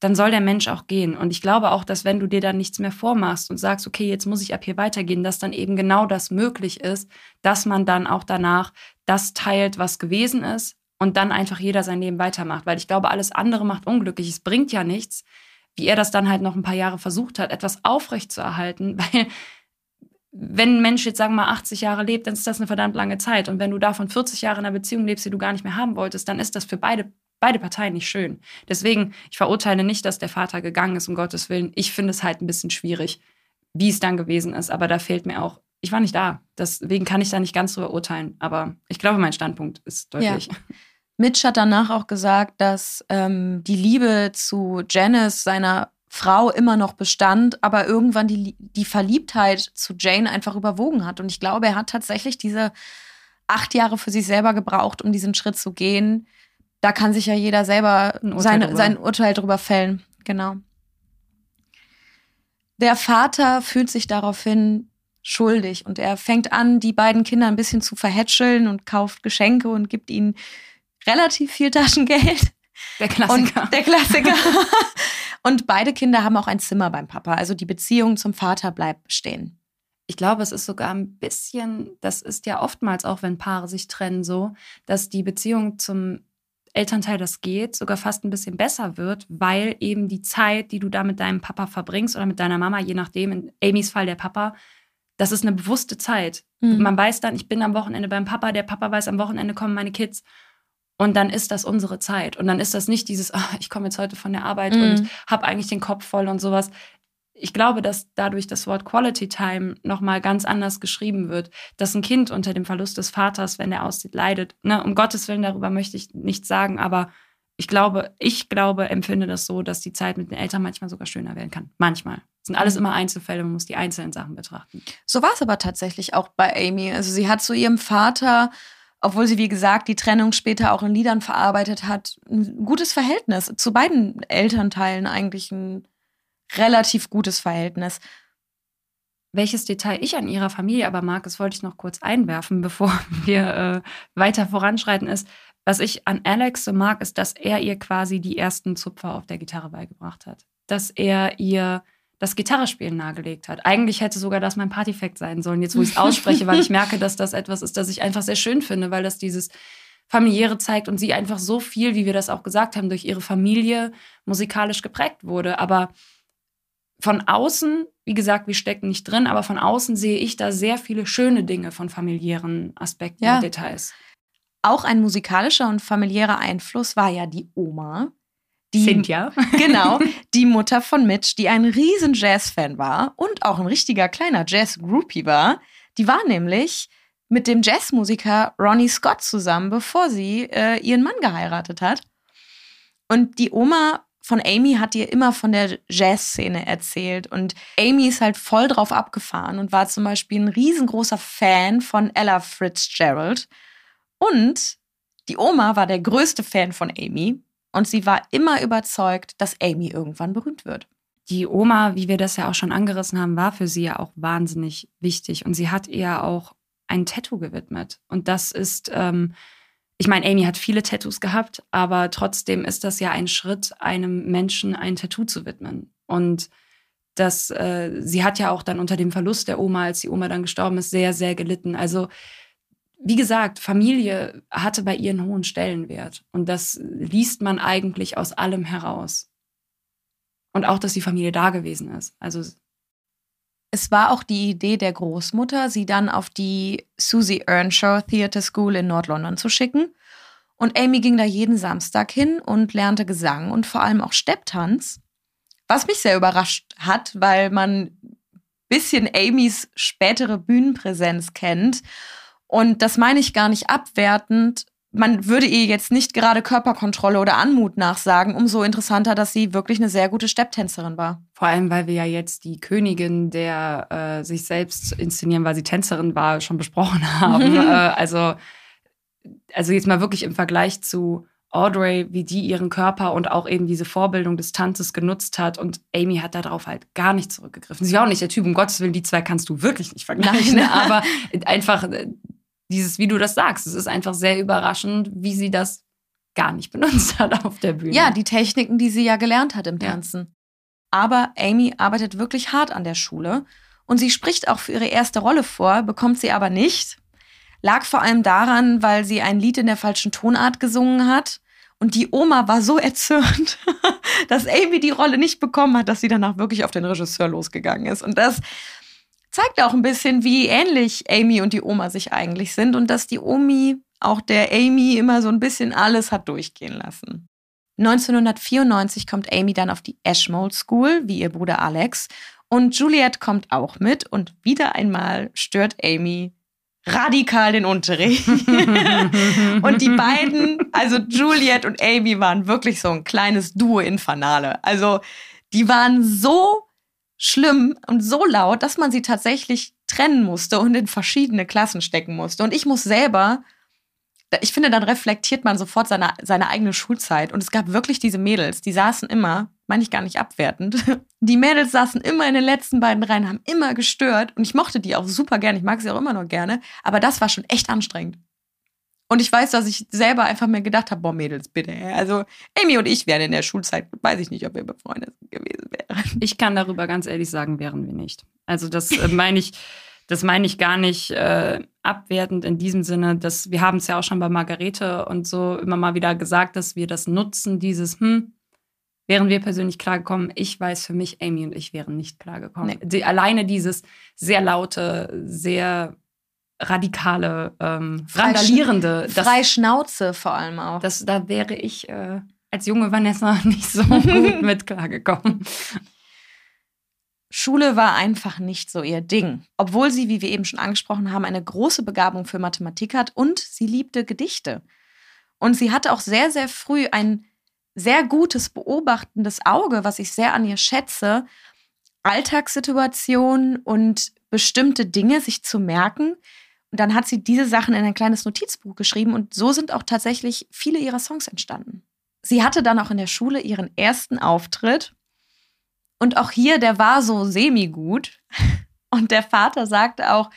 A: dann soll der Mensch auch gehen. Und ich glaube auch, dass wenn du dir dann nichts mehr vormachst und sagst, okay, jetzt muss ich ab hier weitergehen, dass dann eben genau das möglich ist, dass man dann auch danach das teilt, was gewesen ist und dann einfach jeder sein Leben weitermacht. Weil ich glaube, alles andere macht unglücklich. Es bringt ja nichts, wie er das dann halt noch ein paar Jahre versucht hat, etwas aufrechtzuerhalten, weil wenn ein Mensch jetzt sagen wir mal 80 Jahre lebt, dann ist das eine verdammt lange Zeit. Und wenn du davon 40 Jahre in einer Beziehung lebst, die du gar nicht mehr haben wolltest, dann ist das für beide beide Parteien nicht schön. Deswegen, ich verurteile nicht, dass der Vater gegangen ist, um Gottes Willen. Ich finde es halt ein bisschen schwierig, wie es dann gewesen ist. Aber da fehlt mir auch, ich war nicht da. Deswegen kann ich da nicht ganz drüber urteilen. Aber ich glaube, mein Standpunkt ist deutlich. Ja.
B: Mitch hat danach auch gesagt, dass ähm, die Liebe zu Janice, seiner Frau, immer noch bestand, aber irgendwann die, die Verliebtheit zu Jane einfach überwogen hat. Und ich glaube, er hat tatsächlich diese acht Jahre für sich selber gebraucht, um diesen Schritt zu gehen. Da kann sich ja jeder selber sein, sein Urteil drüber fällen. Genau. Der Vater fühlt sich daraufhin schuldig und er fängt an, die beiden Kinder ein bisschen zu verhätscheln und kauft Geschenke und gibt ihnen relativ viel Taschengeld.
A: Der Klassiker.
B: Und der Klassiker. und beide Kinder haben auch ein Zimmer beim Papa. Also die Beziehung zum Vater bleibt bestehen.
A: Ich glaube, es ist sogar ein bisschen, das ist ja oftmals auch, wenn Paare sich trennen, so, dass die Beziehung zum Elternteil das geht, sogar fast ein bisschen besser wird, weil eben die Zeit, die du da mit deinem Papa verbringst oder mit deiner Mama, je nachdem, in Amys Fall der Papa, das ist eine bewusste Zeit. Mhm. Man weiß dann, ich bin am Wochenende beim Papa, der Papa weiß, am Wochenende kommen meine Kids. Und dann ist das unsere Zeit. Und dann ist das nicht dieses, oh, ich komme jetzt heute von der Arbeit mhm. und habe eigentlich den Kopf voll und sowas ich glaube, dass dadurch das Wort Quality Time nochmal ganz anders geschrieben wird, dass ein Kind unter dem Verlust des Vaters, wenn er aussieht, leidet. Ne? Um Gottes Willen, darüber möchte ich nichts sagen, aber ich glaube, ich glaube, empfinde das so, dass die Zeit mit den Eltern manchmal sogar schöner werden kann. Manchmal. Das sind alles mhm. immer Einzelfälle, man muss die einzelnen Sachen betrachten.
B: So war es aber tatsächlich auch bei Amy. Also sie hat zu ihrem Vater, obwohl sie, wie gesagt, die Trennung später auch in Liedern verarbeitet hat, ein gutes Verhältnis. Zu beiden Elternteilen eigentlich ein relativ gutes Verhältnis.
A: Welches Detail ich an ihrer Familie aber mag, das wollte ich noch kurz einwerfen, bevor wir äh, weiter voranschreiten, ist, was ich an Alex so mag, ist, dass er ihr quasi die ersten Zupfer auf der Gitarre beigebracht hat. Dass er ihr das Gitarrespielen nahegelegt hat. Eigentlich hätte sogar das mein Partyfact sein sollen, jetzt wo ich es ausspreche, weil ich merke, dass das etwas ist, das ich einfach sehr schön finde, weil das dieses familiäre zeigt und sie einfach so viel, wie wir das auch gesagt haben, durch ihre Familie musikalisch geprägt wurde. Aber von außen, wie gesagt, wir stecken nicht drin, aber von außen sehe ich da sehr viele schöne Dinge von familiären Aspekten ja. und Details.
B: Auch ein musikalischer und familiärer Einfluss war ja die Oma.
A: Die, Cynthia.
B: genau, die Mutter von Mitch, die ein riesen Jazz-Fan war und auch ein richtiger kleiner Jazz-Groupie war. Die war nämlich mit dem Jazzmusiker Ronnie Scott zusammen, bevor sie äh, ihren Mann geheiratet hat. Und die Oma von Amy hat ihr immer von der Jazz-Szene erzählt. Und Amy ist halt voll drauf abgefahren und war zum Beispiel ein riesengroßer Fan von Ella Fitzgerald. Und die Oma war der größte Fan von Amy. Und sie war immer überzeugt, dass Amy irgendwann berühmt wird.
A: Die Oma, wie wir das ja auch schon angerissen haben, war für sie ja auch wahnsinnig wichtig. Und sie hat ihr auch ein Tattoo gewidmet. Und das ist ähm, ich meine, Amy hat viele Tattoos gehabt, aber trotzdem ist das ja ein Schritt, einem Menschen ein Tattoo zu widmen. Und das, äh, sie hat ja auch dann unter dem Verlust der Oma, als die Oma dann gestorben ist, sehr, sehr gelitten. Also, wie gesagt, Familie hatte bei ihr einen hohen Stellenwert. Und das liest man eigentlich aus allem heraus. Und auch, dass die Familie da gewesen ist. Also,
B: es war auch die Idee der Großmutter, sie dann auf die Susie Earnshaw Theatre School in Nord-London zu schicken. Und Amy ging da jeden Samstag hin und lernte Gesang und vor allem auch Stepptanz. Was mich sehr überrascht hat, weil man bisschen Amys spätere Bühnenpräsenz kennt. Und das meine ich gar nicht abwertend, man würde ihr jetzt nicht gerade Körperkontrolle oder Anmut nachsagen, umso interessanter, dass sie wirklich eine sehr gute Stepptänzerin war.
A: Vor allem, weil wir ja jetzt die Königin der äh, sich selbst inszenieren, weil sie Tänzerin war, schon besprochen haben. äh, also, also jetzt mal wirklich im Vergleich zu Audrey, wie die ihren Körper und auch eben diese Vorbildung des Tanzes genutzt hat. Und Amy hat darauf halt gar nicht zurückgegriffen. Sie war auch nicht der Typ, um Gottes Willen, die zwei kannst du wirklich nicht vergleichen. Nein. Aber einfach äh, dieses, wie du das sagst, es ist einfach sehr überraschend, wie sie das gar nicht benutzt hat auf der Bühne.
B: Ja, die Techniken, die sie ja gelernt hat im Tanzen. Ja. Aber Amy arbeitet wirklich hart an der Schule und sie spricht auch für ihre erste Rolle vor, bekommt sie aber nicht. Lag vor allem daran, weil sie ein Lied in der falschen Tonart gesungen hat. Und die Oma war so erzürnt, dass Amy die Rolle nicht bekommen hat, dass sie danach wirklich auf den Regisseur losgegangen ist. Und das zeigt auch ein bisschen, wie ähnlich Amy und die Oma sich eigentlich sind und dass die Omi auch der Amy immer so ein bisschen alles hat durchgehen lassen. 1994 kommt Amy dann auf die Ashmole School, wie ihr Bruder Alex, und Juliet kommt auch mit und wieder einmal stört Amy radikal den Unterricht. und die beiden, also Juliet und Amy, waren wirklich so ein kleines Duo Infernale. Also die waren so schlimm und so laut, dass man sie tatsächlich trennen musste und in verschiedene Klassen stecken musste. Und ich muss selber, ich finde, dann reflektiert man sofort seine, seine eigene Schulzeit. Und es gab wirklich diese Mädels, die saßen immer, meine ich gar nicht abwertend, die Mädels saßen immer in den letzten beiden Reihen, haben immer gestört. Und ich mochte die auch super gerne, ich mag sie auch immer noch gerne. Aber das war schon echt anstrengend. Und ich weiß, dass ich selber einfach mir gedacht habe, boah, Mädels, bitte. Also Amy und ich wären in der Schulzeit, weiß ich nicht, ob wir befreundet gewesen wären.
A: Ich kann darüber ganz ehrlich sagen, wären wir nicht. Also das äh, meine ich, das meine ich gar nicht äh, abwertend in diesem Sinne, dass wir haben es ja auch schon bei Margarete und so immer mal wieder gesagt, dass wir das nutzen, dieses, hm, wären wir persönlich klargekommen. Ich weiß für mich, Amy und ich wären nicht klargekommen. Nee. Die, alleine dieses sehr laute, sehr radikale, ähm, randalierende.
B: Frei Schnauze vor allem auch.
A: Das, da wäre ich äh, als junge Vanessa nicht so gut mit klargekommen.
B: Schule war einfach nicht so ihr Ding. Obwohl sie, wie wir eben schon angesprochen haben, eine große Begabung für Mathematik hat und sie liebte Gedichte. Und sie hatte auch sehr, sehr früh ein sehr gutes, beobachtendes Auge, was ich sehr an ihr schätze, Alltagssituationen und bestimmte Dinge sich zu merken, und dann hat sie diese Sachen in ein kleines Notizbuch geschrieben und so sind auch tatsächlich viele ihrer Songs entstanden. Sie hatte dann auch in der Schule ihren ersten Auftritt und auch hier, der war so semi-gut. Und der Vater sagte auch,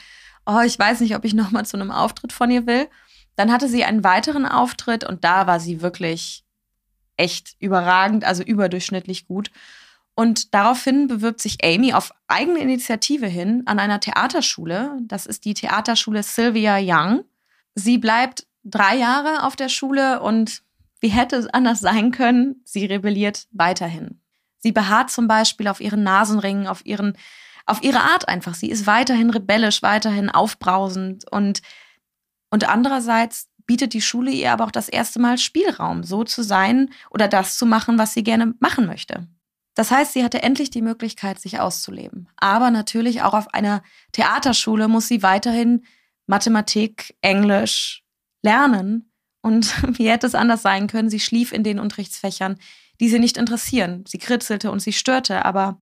B: oh, ich weiß nicht, ob ich nochmal zu einem Auftritt von ihr will. Dann hatte sie einen weiteren Auftritt und da war sie wirklich echt überragend, also überdurchschnittlich gut. Und daraufhin bewirbt sich Amy auf eigene Initiative hin an einer Theaterschule. Das ist die Theaterschule Sylvia Young. Sie bleibt drei Jahre auf der Schule und wie hätte es anders sein können, sie rebelliert weiterhin. Sie beharrt zum Beispiel auf ihren Nasenringen, auf ihren, auf ihre Art einfach. Sie ist weiterhin rebellisch, weiterhin aufbrausend und, und andererseits bietet die Schule ihr aber auch das erste Mal Spielraum, so zu sein oder das zu machen, was sie gerne machen möchte. Das heißt, sie hatte endlich die Möglichkeit, sich auszuleben. Aber natürlich auch auf einer Theaterschule muss sie weiterhin Mathematik, Englisch lernen. Und wie hätte es anders sein können? Sie schlief in den Unterrichtsfächern, die sie nicht interessieren. Sie kritzelte und sie störte, aber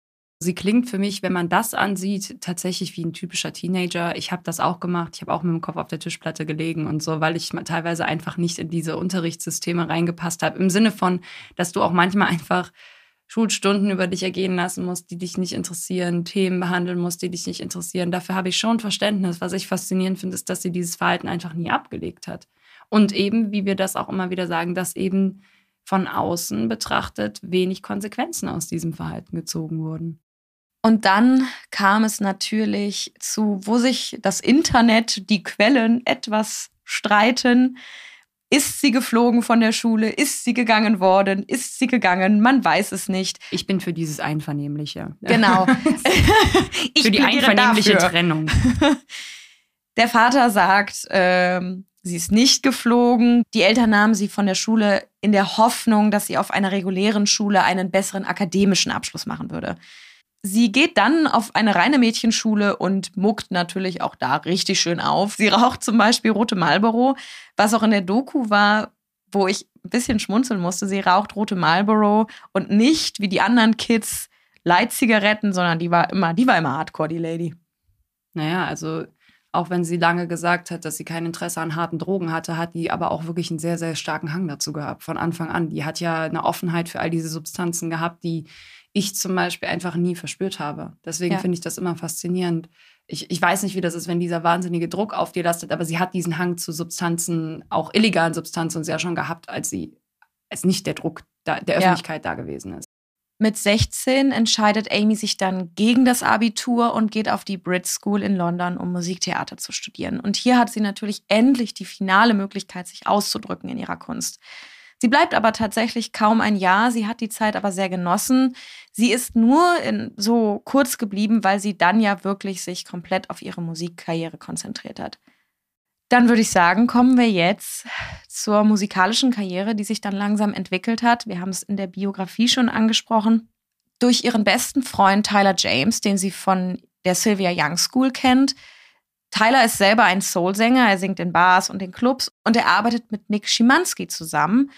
A: Sie klingt für mich, wenn man das ansieht, tatsächlich wie ein typischer Teenager. Ich habe das auch gemacht. Ich habe auch mit dem Kopf auf der Tischplatte gelegen und so, weil ich teilweise einfach nicht in diese Unterrichtssysteme reingepasst habe. Im Sinne von, dass du auch manchmal einfach Schulstunden über dich ergehen lassen musst, die dich nicht interessieren, Themen behandeln musst, die dich nicht interessieren. Dafür habe ich schon Verständnis. Was ich faszinierend finde, ist, dass sie dieses Verhalten einfach nie abgelegt hat. Und eben, wie wir das auch immer wieder sagen, dass eben von außen betrachtet wenig Konsequenzen aus diesem Verhalten gezogen wurden.
B: Und dann kam es natürlich zu, wo sich das Internet, die Quellen etwas streiten. Ist sie geflogen von der Schule? Ist sie gegangen worden? Ist sie gegangen? Man weiß es nicht.
A: Ich bin für dieses Einvernehmliche.
B: Genau.
A: für die einvernehmliche Trennung.
B: Der Vater sagt, ähm, sie ist nicht geflogen. Die Eltern nahmen sie von der Schule in der Hoffnung, dass sie auf einer regulären Schule einen besseren akademischen Abschluss machen würde. Sie geht dann auf eine reine Mädchenschule und muckt natürlich auch da richtig schön auf. Sie raucht zum Beispiel rote Marlboro, was auch in der Doku war, wo ich ein bisschen schmunzeln musste. Sie raucht rote Marlboro und nicht wie die anderen Kids Light-Zigaretten, sondern die war immer, die war immer Hardcore, die Lady.
A: Naja, also auch wenn sie lange gesagt hat, dass sie kein Interesse an harten Drogen hatte, hat die aber auch wirklich einen sehr, sehr starken Hang dazu gehabt, von Anfang an. Die hat ja eine Offenheit für all diese Substanzen gehabt, die ich zum Beispiel einfach nie verspürt habe. Deswegen ja. finde ich das immer faszinierend. Ich, ich weiß nicht, wie das ist, wenn dieser wahnsinnige Druck auf dir lastet, aber sie hat diesen Hang zu Substanzen, auch illegalen Substanzen, sehr schon gehabt, als sie, als nicht der Druck da, der Öffentlichkeit ja. da gewesen ist.
B: Mit 16 entscheidet Amy sich dann gegen das Abitur und geht auf die Brit School in London, um Musiktheater zu studieren. Und hier hat sie natürlich endlich die finale Möglichkeit, sich auszudrücken in ihrer Kunst. Sie bleibt aber tatsächlich kaum ein Jahr. Sie hat die Zeit aber sehr genossen. Sie ist nur so kurz geblieben, weil sie dann ja wirklich sich komplett auf ihre Musikkarriere konzentriert hat. Dann würde ich sagen, kommen wir jetzt zur musikalischen Karriere, die sich dann langsam entwickelt hat. Wir haben es in der Biografie schon angesprochen. Durch ihren besten Freund Tyler James, den sie von der Sylvia Young School kennt, Tyler ist selber ein Soul-Sänger, er singt in Bars und in Clubs und er arbeitet mit Nick Schimanski zusammen.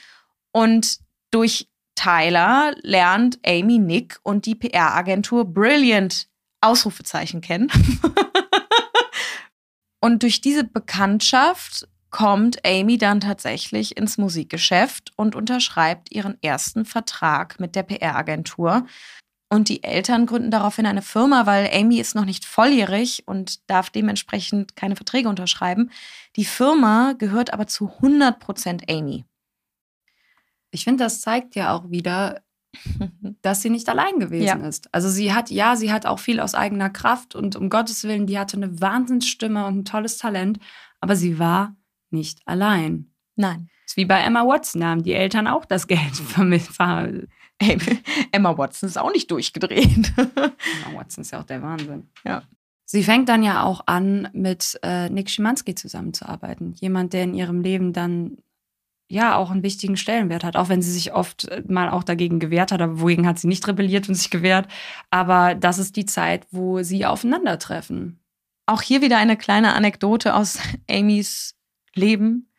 B: Und durch Tyler lernt Amy Nick und die PR-Agentur Brilliant Ausrufezeichen kennen. und durch diese Bekanntschaft kommt Amy dann tatsächlich ins Musikgeschäft und unterschreibt ihren ersten Vertrag mit der PR-Agentur. Und die Eltern gründen daraufhin eine Firma, weil Amy ist noch nicht volljährig und darf dementsprechend keine Verträge unterschreiben. Die Firma gehört aber zu 100 Prozent Amy.
A: Ich finde, das zeigt ja auch wieder, dass sie nicht allein gewesen ja. ist. Also sie hat, ja, sie hat auch viel aus eigener Kraft und um Gottes Willen, die hatte eine Wahnsinnsstimme und ein tolles Talent, aber sie war nicht allein.
B: Nein.
A: Das ist wie bei Emma Watson, da haben die Eltern auch das Geld vermittelt.
B: Emma Watson ist auch nicht durchgedreht.
A: Emma Watson ist ja auch der Wahnsinn.
B: Ja.
A: Sie fängt dann ja auch an, mit äh, Nick Schimanski zusammenzuarbeiten. Jemand, der in ihrem Leben dann ja auch einen wichtigen Stellenwert hat, auch wenn sie sich oft äh, mal auch dagegen gewehrt hat, aber wogegen hat sie nicht rebelliert und sich gewehrt. Aber das ist die Zeit, wo sie aufeinandertreffen.
B: Auch hier wieder eine kleine Anekdote aus Amys Leben.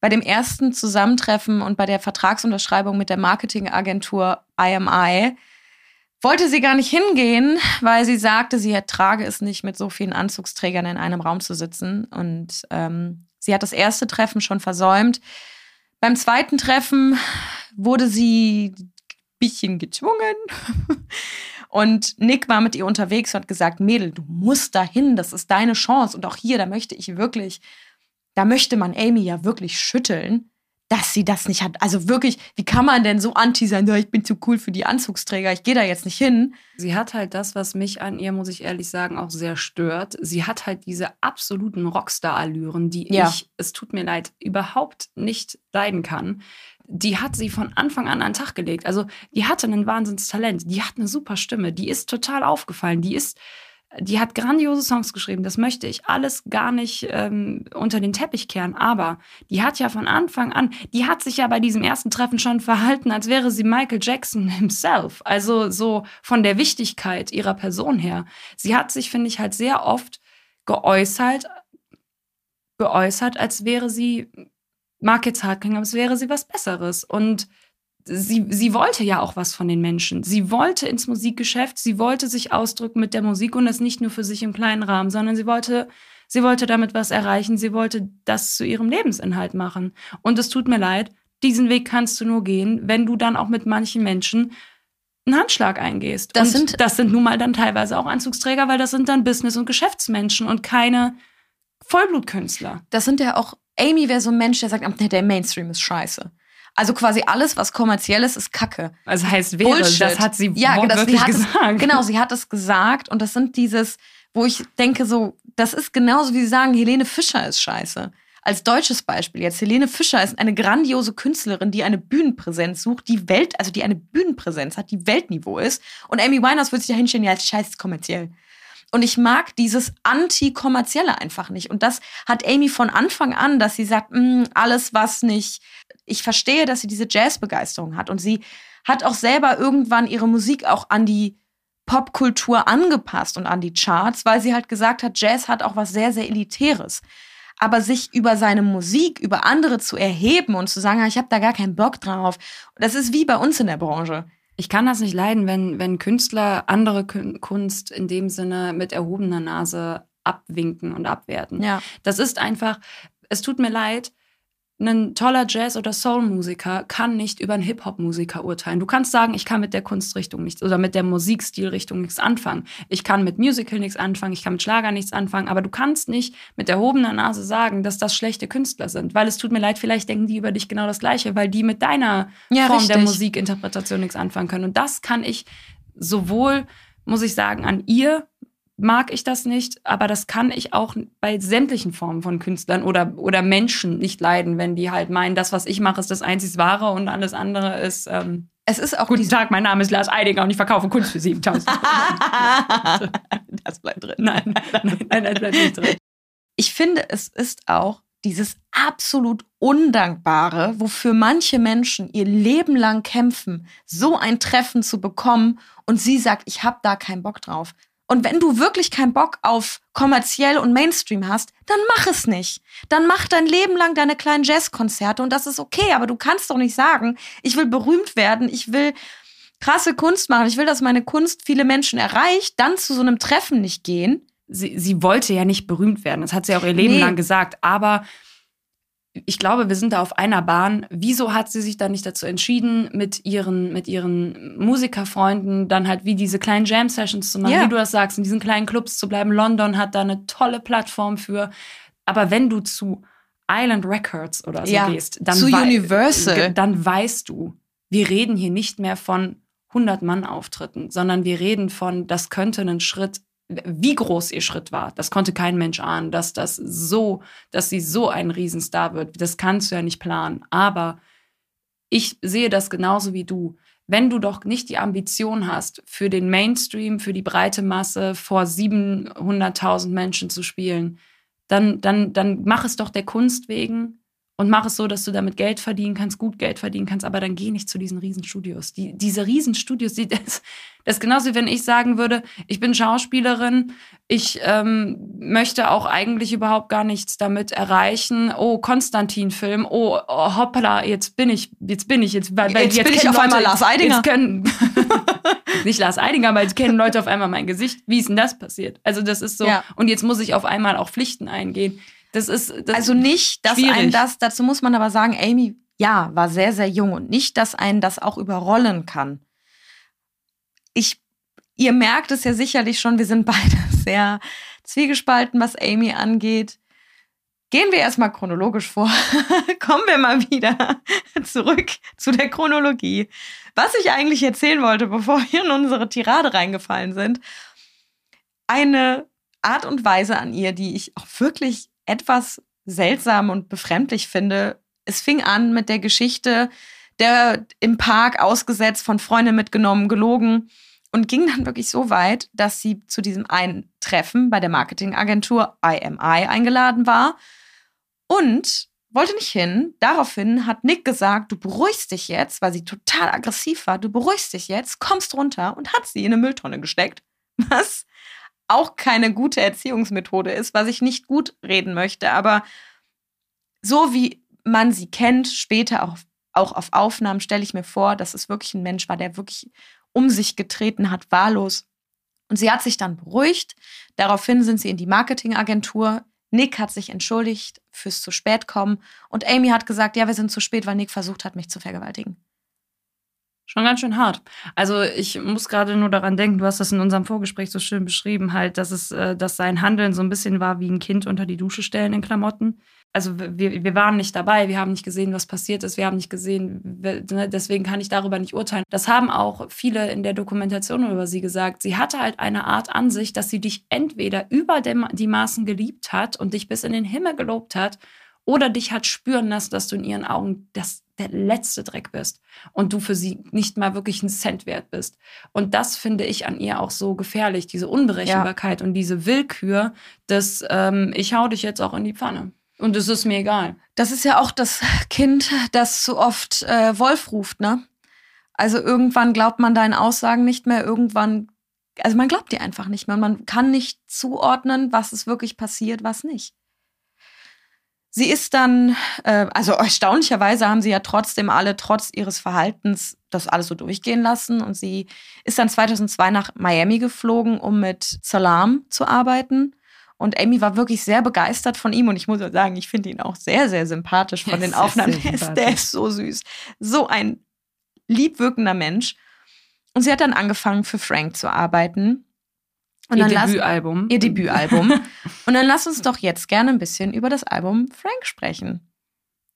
B: Bei dem ersten Zusammentreffen und bei der Vertragsunterschreibung mit der Marketingagentur IMI wollte sie gar nicht hingehen, weil sie sagte, sie ertrage es nicht, mit so vielen Anzugsträgern in einem Raum zu sitzen. Und ähm, sie hat das erste Treffen schon versäumt. Beim zweiten Treffen wurde sie ein bisschen gezwungen. Und Nick war mit ihr unterwegs und hat gesagt, Mädel, du musst dahin, das ist deine Chance. Und auch hier, da möchte ich wirklich da möchte man Amy ja wirklich schütteln, dass sie das nicht hat. Also wirklich, wie kann man denn so anti sein? Ja, ich bin zu cool für die Anzugsträger, ich gehe da jetzt nicht hin.
A: Sie hat halt das, was mich an ihr, muss ich ehrlich sagen, auch sehr stört. Sie hat halt diese absoluten Rockstar-Allüren, die ja. ich, es tut mir leid, überhaupt nicht leiden kann. Die hat sie von Anfang an an den Tag gelegt. Also, die hatte ein Wahnsinnstalent. Die hat eine super Stimme. Die ist total aufgefallen. Die ist, die hat grandiose Songs geschrieben, das möchte ich alles gar nicht ähm, unter den Teppich kehren. Aber die hat ja von Anfang an, die hat sich ja bei diesem ersten Treffen schon verhalten, als wäre sie Michael Jackson himself. Also so von der Wichtigkeit ihrer Person her. Sie hat sich, finde ich, halt sehr oft geäußert, geäußert, als wäre sie, mag jetzt hart klingen, aber als wäre sie was Besseres. Und sie, sie wollte ja auch was von den Menschen. Sie wollte ins Musikgeschäft, sie wollte sich ausdrücken mit der Musik und das nicht nur für sich im kleinen Rahmen, sondern sie wollte, sie wollte damit was erreichen, sie wollte das zu ihrem Lebensinhalt machen. Und es tut mir leid, diesen Weg kannst du nur gehen, wenn du dann auch mit manchen Menschen einen Handschlag eingehst.
B: Das und sind,
A: das sind nun mal dann teilweise auch Anzugsträger, weil das sind dann Business- und Geschäftsmenschen und keine Vollblutkünstler.
B: Das sind ja auch, Amy wäre so ein Mensch, der sagt, der Mainstream ist scheiße. Also quasi alles, was kommerziell ist, ist Kacke.
A: Also heißt wäre,
B: Bullshit.
A: das hat sie
B: ja,
A: wortwörtlich
B: das, sie
A: gesagt.
B: Es, genau, sie hat es gesagt und das sind dieses, wo ich denke so, das ist genauso wie sie sagen, Helene Fischer ist scheiße. Als deutsches Beispiel jetzt, Helene Fischer ist eine grandiose Künstlerin, die eine Bühnenpräsenz sucht, die Welt, also die eine Bühnenpräsenz hat, die Weltniveau ist. Und Amy Winehouse würde sich da hinstellen, ja, als scheiß kommerziell. Und ich mag dieses Anti-Kommerzielle einfach nicht. Und das hat Amy von Anfang an, dass sie sagt, mm, alles, was nicht. Ich verstehe, dass sie diese Jazzbegeisterung hat. Und sie hat auch selber irgendwann ihre Musik auch an die Popkultur angepasst und an die Charts, weil sie halt gesagt hat, Jazz hat auch was sehr, sehr Elitäres. Aber sich über seine Musik, über andere zu erheben und zu sagen, ich habe da gar keinen Bock drauf, das ist wie bei uns in der Branche.
A: Ich kann das nicht leiden, wenn, wenn Künstler andere Kunst in dem Sinne mit erhobener Nase abwinken und abwerten.
B: Ja.
A: Das ist einfach, es tut mir leid, ein toller Jazz- oder Soul-Musiker kann nicht über einen Hip-Hop-Musiker urteilen. Du kannst sagen, ich kann mit der Kunstrichtung nichts oder mit der Musikstilrichtung nichts anfangen. Ich kann mit Musical nichts anfangen, ich kann mit Schlager nichts anfangen, aber du kannst nicht mit erhobener Nase sagen, dass das schlechte Künstler sind, weil es tut mir leid, vielleicht denken die über dich genau das Gleiche, weil die mit deiner ja, Form richtig. der Musikinterpretation nichts anfangen können. Und das kann ich sowohl, muss ich sagen, an ihr mag ich das nicht, aber das kann ich auch bei sämtlichen Formen von Künstlern oder, oder Menschen nicht leiden, wenn die halt meinen, das, was ich mache, ist das einzig Wahre und alles andere ist. Ähm,
B: es ist auch.
A: Guten Tag, mein Name ist Lars Eidinger und ich verkaufe Kunst für 7000.
B: das bleibt drin.
A: Nein, nein, nein, das bleibt nicht drin.
B: Ich finde, es ist auch dieses absolut Undankbare, wofür manche Menschen ihr Leben lang kämpfen, so ein Treffen zu bekommen und sie sagt, ich habe da keinen Bock drauf. Und wenn du wirklich keinen Bock auf kommerziell und Mainstream hast, dann mach es nicht. Dann mach dein Leben lang deine kleinen Jazzkonzerte und das ist okay, aber du kannst doch nicht sagen, ich will berühmt werden, ich will krasse Kunst machen, ich will, dass meine Kunst viele Menschen erreicht, dann zu so einem Treffen nicht gehen.
A: Sie, sie wollte ja nicht berühmt werden, das hat sie auch ihr Leben nee. lang gesagt, aber ich glaube, wir sind da auf einer Bahn. Wieso hat sie sich dann nicht dazu entschieden, mit ihren, mit ihren Musikerfreunden dann halt wie diese kleinen Jam-Sessions zu machen, ja. wie du das sagst, in diesen kleinen Clubs zu bleiben? London hat da eine tolle Plattform für. Aber wenn du zu Island Records oder so ja, gehst, dann,
B: zu Universal.
A: dann weißt du, wir reden hier nicht mehr von 100 Mann Auftritten, sondern wir reden von, das könnte ein Schritt wie groß ihr Schritt war. Das konnte kein Mensch ahnen, dass das so, dass sie so ein Riesenstar wird. Das kannst du ja nicht planen. Aber ich sehe das genauso wie du. Wenn du doch nicht die Ambition hast, für den Mainstream, für die breite Masse vor 700.000 Menschen zu spielen, dann, dann, dann mach es doch der Kunst wegen und mach es so, dass du damit Geld verdienen kannst, gut Geld verdienen kannst, aber dann geh nicht zu diesen Riesenstudios. Die, diese Riesenstudios, die, das, das ist genauso, wie wenn ich sagen würde, ich bin Schauspielerin, ich ähm, möchte auch eigentlich überhaupt gar nichts damit erreichen. Oh, Konstantin-Film, oh, oh, hoppala, jetzt bin ich, jetzt bin ich, jetzt,
B: weil, jetzt, jetzt bin ich auf Leute, einmal Lars Eidinger.
A: Jetzt können, nicht Lars Eidinger, aber jetzt kennen Leute auf einmal mein Gesicht. Wie ist denn das passiert? Also das ist so, ja. und jetzt muss ich auf einmal auch Pflichten eingehen das ist das
B: also nicht, dass schwierig. ein das. Dazu muss man aber sagen, Amy, ja, war sehr sehr jung und nicht, dass einen das auch überrollen kann. Ich, ihr merkt es ja sicherlich schon. Wir sind beide sehr zwiegespalten, was Amy angeht. Gehen wir erstmal chronologisch vor. Kommen wir mal wieder zurück zu der Chronologie. Was ich eigentlich erzählen wollte, bevor wir in unsere Tirade reingefallen sind. Eine Art und Weise an ihr, die ich auch wirklich etwas seltsam und befremdlich finde. Es fing an mit der Geschichte, der im Park ausgesetzt, von Freunden mitgenommen, gelogen und ging dann wirklich so weit, dass sie zu diesem einen Treffen bei der Marketingagentur IMI eingeladen war und wollte nicht hin. Daraufhin hat Nick gesagt, du beruhigst dich jetzt, weil sie total aggressiv war, du beruhigst dich jetzt, kommst runter und hat sie in eine Mülltonne gesteckt. Was auch keine gute Erziehungsmethode ist, was ich nicht gut reden möchte. Aber so wie man sie kennt, später auch, auch auf Aufnahmen, stelle ich mir vor, dass es wirklich ein Mensch war, der wirklich um sich getreten hat, wahllos. Und sie hat sich dann beruhigt. Daraufhin sind sie in die Marketingagentur. Nick hat sich entschuldigt fürs zu spät kommen. Und Amy hat gesagt, ja, wir sind zu spät, weil Nick versucht hat, mich zu vergewaltigen.
A: Schon ganz schön hart. Also ich muss gerade nur daran denken, du hast das in unserem Vorgespräch so schön beschrieben, halt, dass es, äh, dass sein Handeln so ein bisschen war wie ein Kind unter die Dusche stellen in Klamotten. Also wir, wir waren nicht dabei, wir haben nicht gesehen, was passiert ist, wir haben nicht gesehen, ne, deswegen kann ich darüber nicht urteilen. Das haben auch viele in der Dokumentation über sie gesagt. Sie hatte halt eine Art an sich, dass sie dich entweder über die Maßen geliebt hat und dich bis in den Himmel gelobt hat oder dich hat spüren lassen, dass du in ihren Augen das, der letzte Dreck bist und du für sie nicht mal wirklich ein Cent wert bist. Und das finde ich an ihr auch so gefährlich, diese Unberechenbarkeit ja. und diese Willkür, dass ähm, ich hau dich jetzt auch in die Pfanne. Und es ist mir egal.
B: Das ist ja auch das Kind, das so oft äh, Wolf ruft, ne? Also irgendwann glaubt man deinen Aussagen nicht mehr, irgendwann, also man glaubt dir einfach nicht mehr. Man kann nicht zuordnen, was ist wirklich passiert, was nicht. Sie ist dann, äh, also erstaunlicherweise haben sie ja trotzdem alle, trotz ihres Verhaltens, das alles so durchgehen lassen. Und sie ist dann 2002 nach Miami geflogen, um mit Salam zu arbeiten. Und Amy war wirklich sehr begeistert von ihm. Und ich muss sagen, ich finde ihn auch sehr, sehr sympathisch von den Aufnahmen. Der ist, der ist so süß. So ein liebwirkender Mensch. Und sie hat dann angefangen, für Frank zu arbeiten.
A: Und ihr Debütalbum.
B: Ihr Debütalbum. und dann lass uns doch jetzt gerne ein bisschen über das Album Frank sprechen.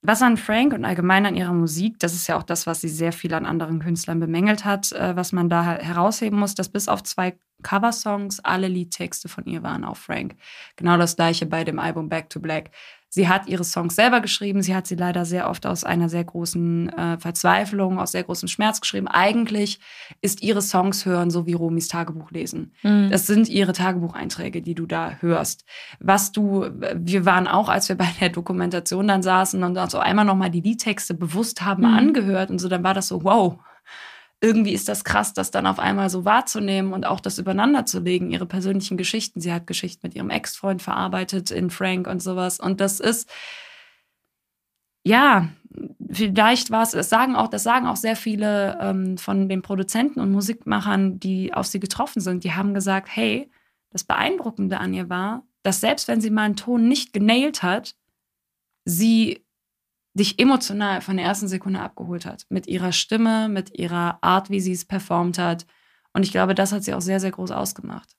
A: Was an Frank und allgemein an ihrer Musik, das ist ja auch das, was sie sehr viel an anderen Künstlern bemängelt hat, äh, was man da herausheben muss, dass bis auf zwei Coversongs alle Liedtexte von ihr waren auf Frank. Genau das gleiche bei dem Album Back to Black. Sie hat ihre Songs selber geschrieben. Sie hat sie leider sehr oft aus einer sehr großen äh, Verzweiflung, aus sehr großem Schmerz geschrieben. Eigentlich ist ihre Songs hören so wie Romis Tagebuch lesen. Mhm. Das sind ihre Tagebucheinträge, die du da hörst. Was du, wir waren auch, als wir bei der Dokumentation dann saßen und uns so einmal nochmal die Liedtexte bewusst haben mhm. angehört und so, dann war das so, wow, irgendwie ist das krass, das dann auf einmal so wahrzunehmen und auch das übereinander zu legen, ihre persönlichen Geschichten. Sie hat Geschichten mit ihrem Ex-Freund verarbeitet in Frank und sowas. Und das ist, ja, vielleicht war es, das sagen auch, das sagen auch sehr viele ähm, von den Produzenten und Musikmachern, die auf sie getroffen sind, die haben gesagt, hey, das Beeindruckende an ihr war, dass selbst wenn sie mal einen Ton nicht genailt hat, sie dich emotional von der ersten Sekunde abgeholt hat. Mit ihrer Stimme, mit ihrer Art, wie sie es performt hat. Und ich glaube, das hat sie auch sehr, sehr groß ausgemacht.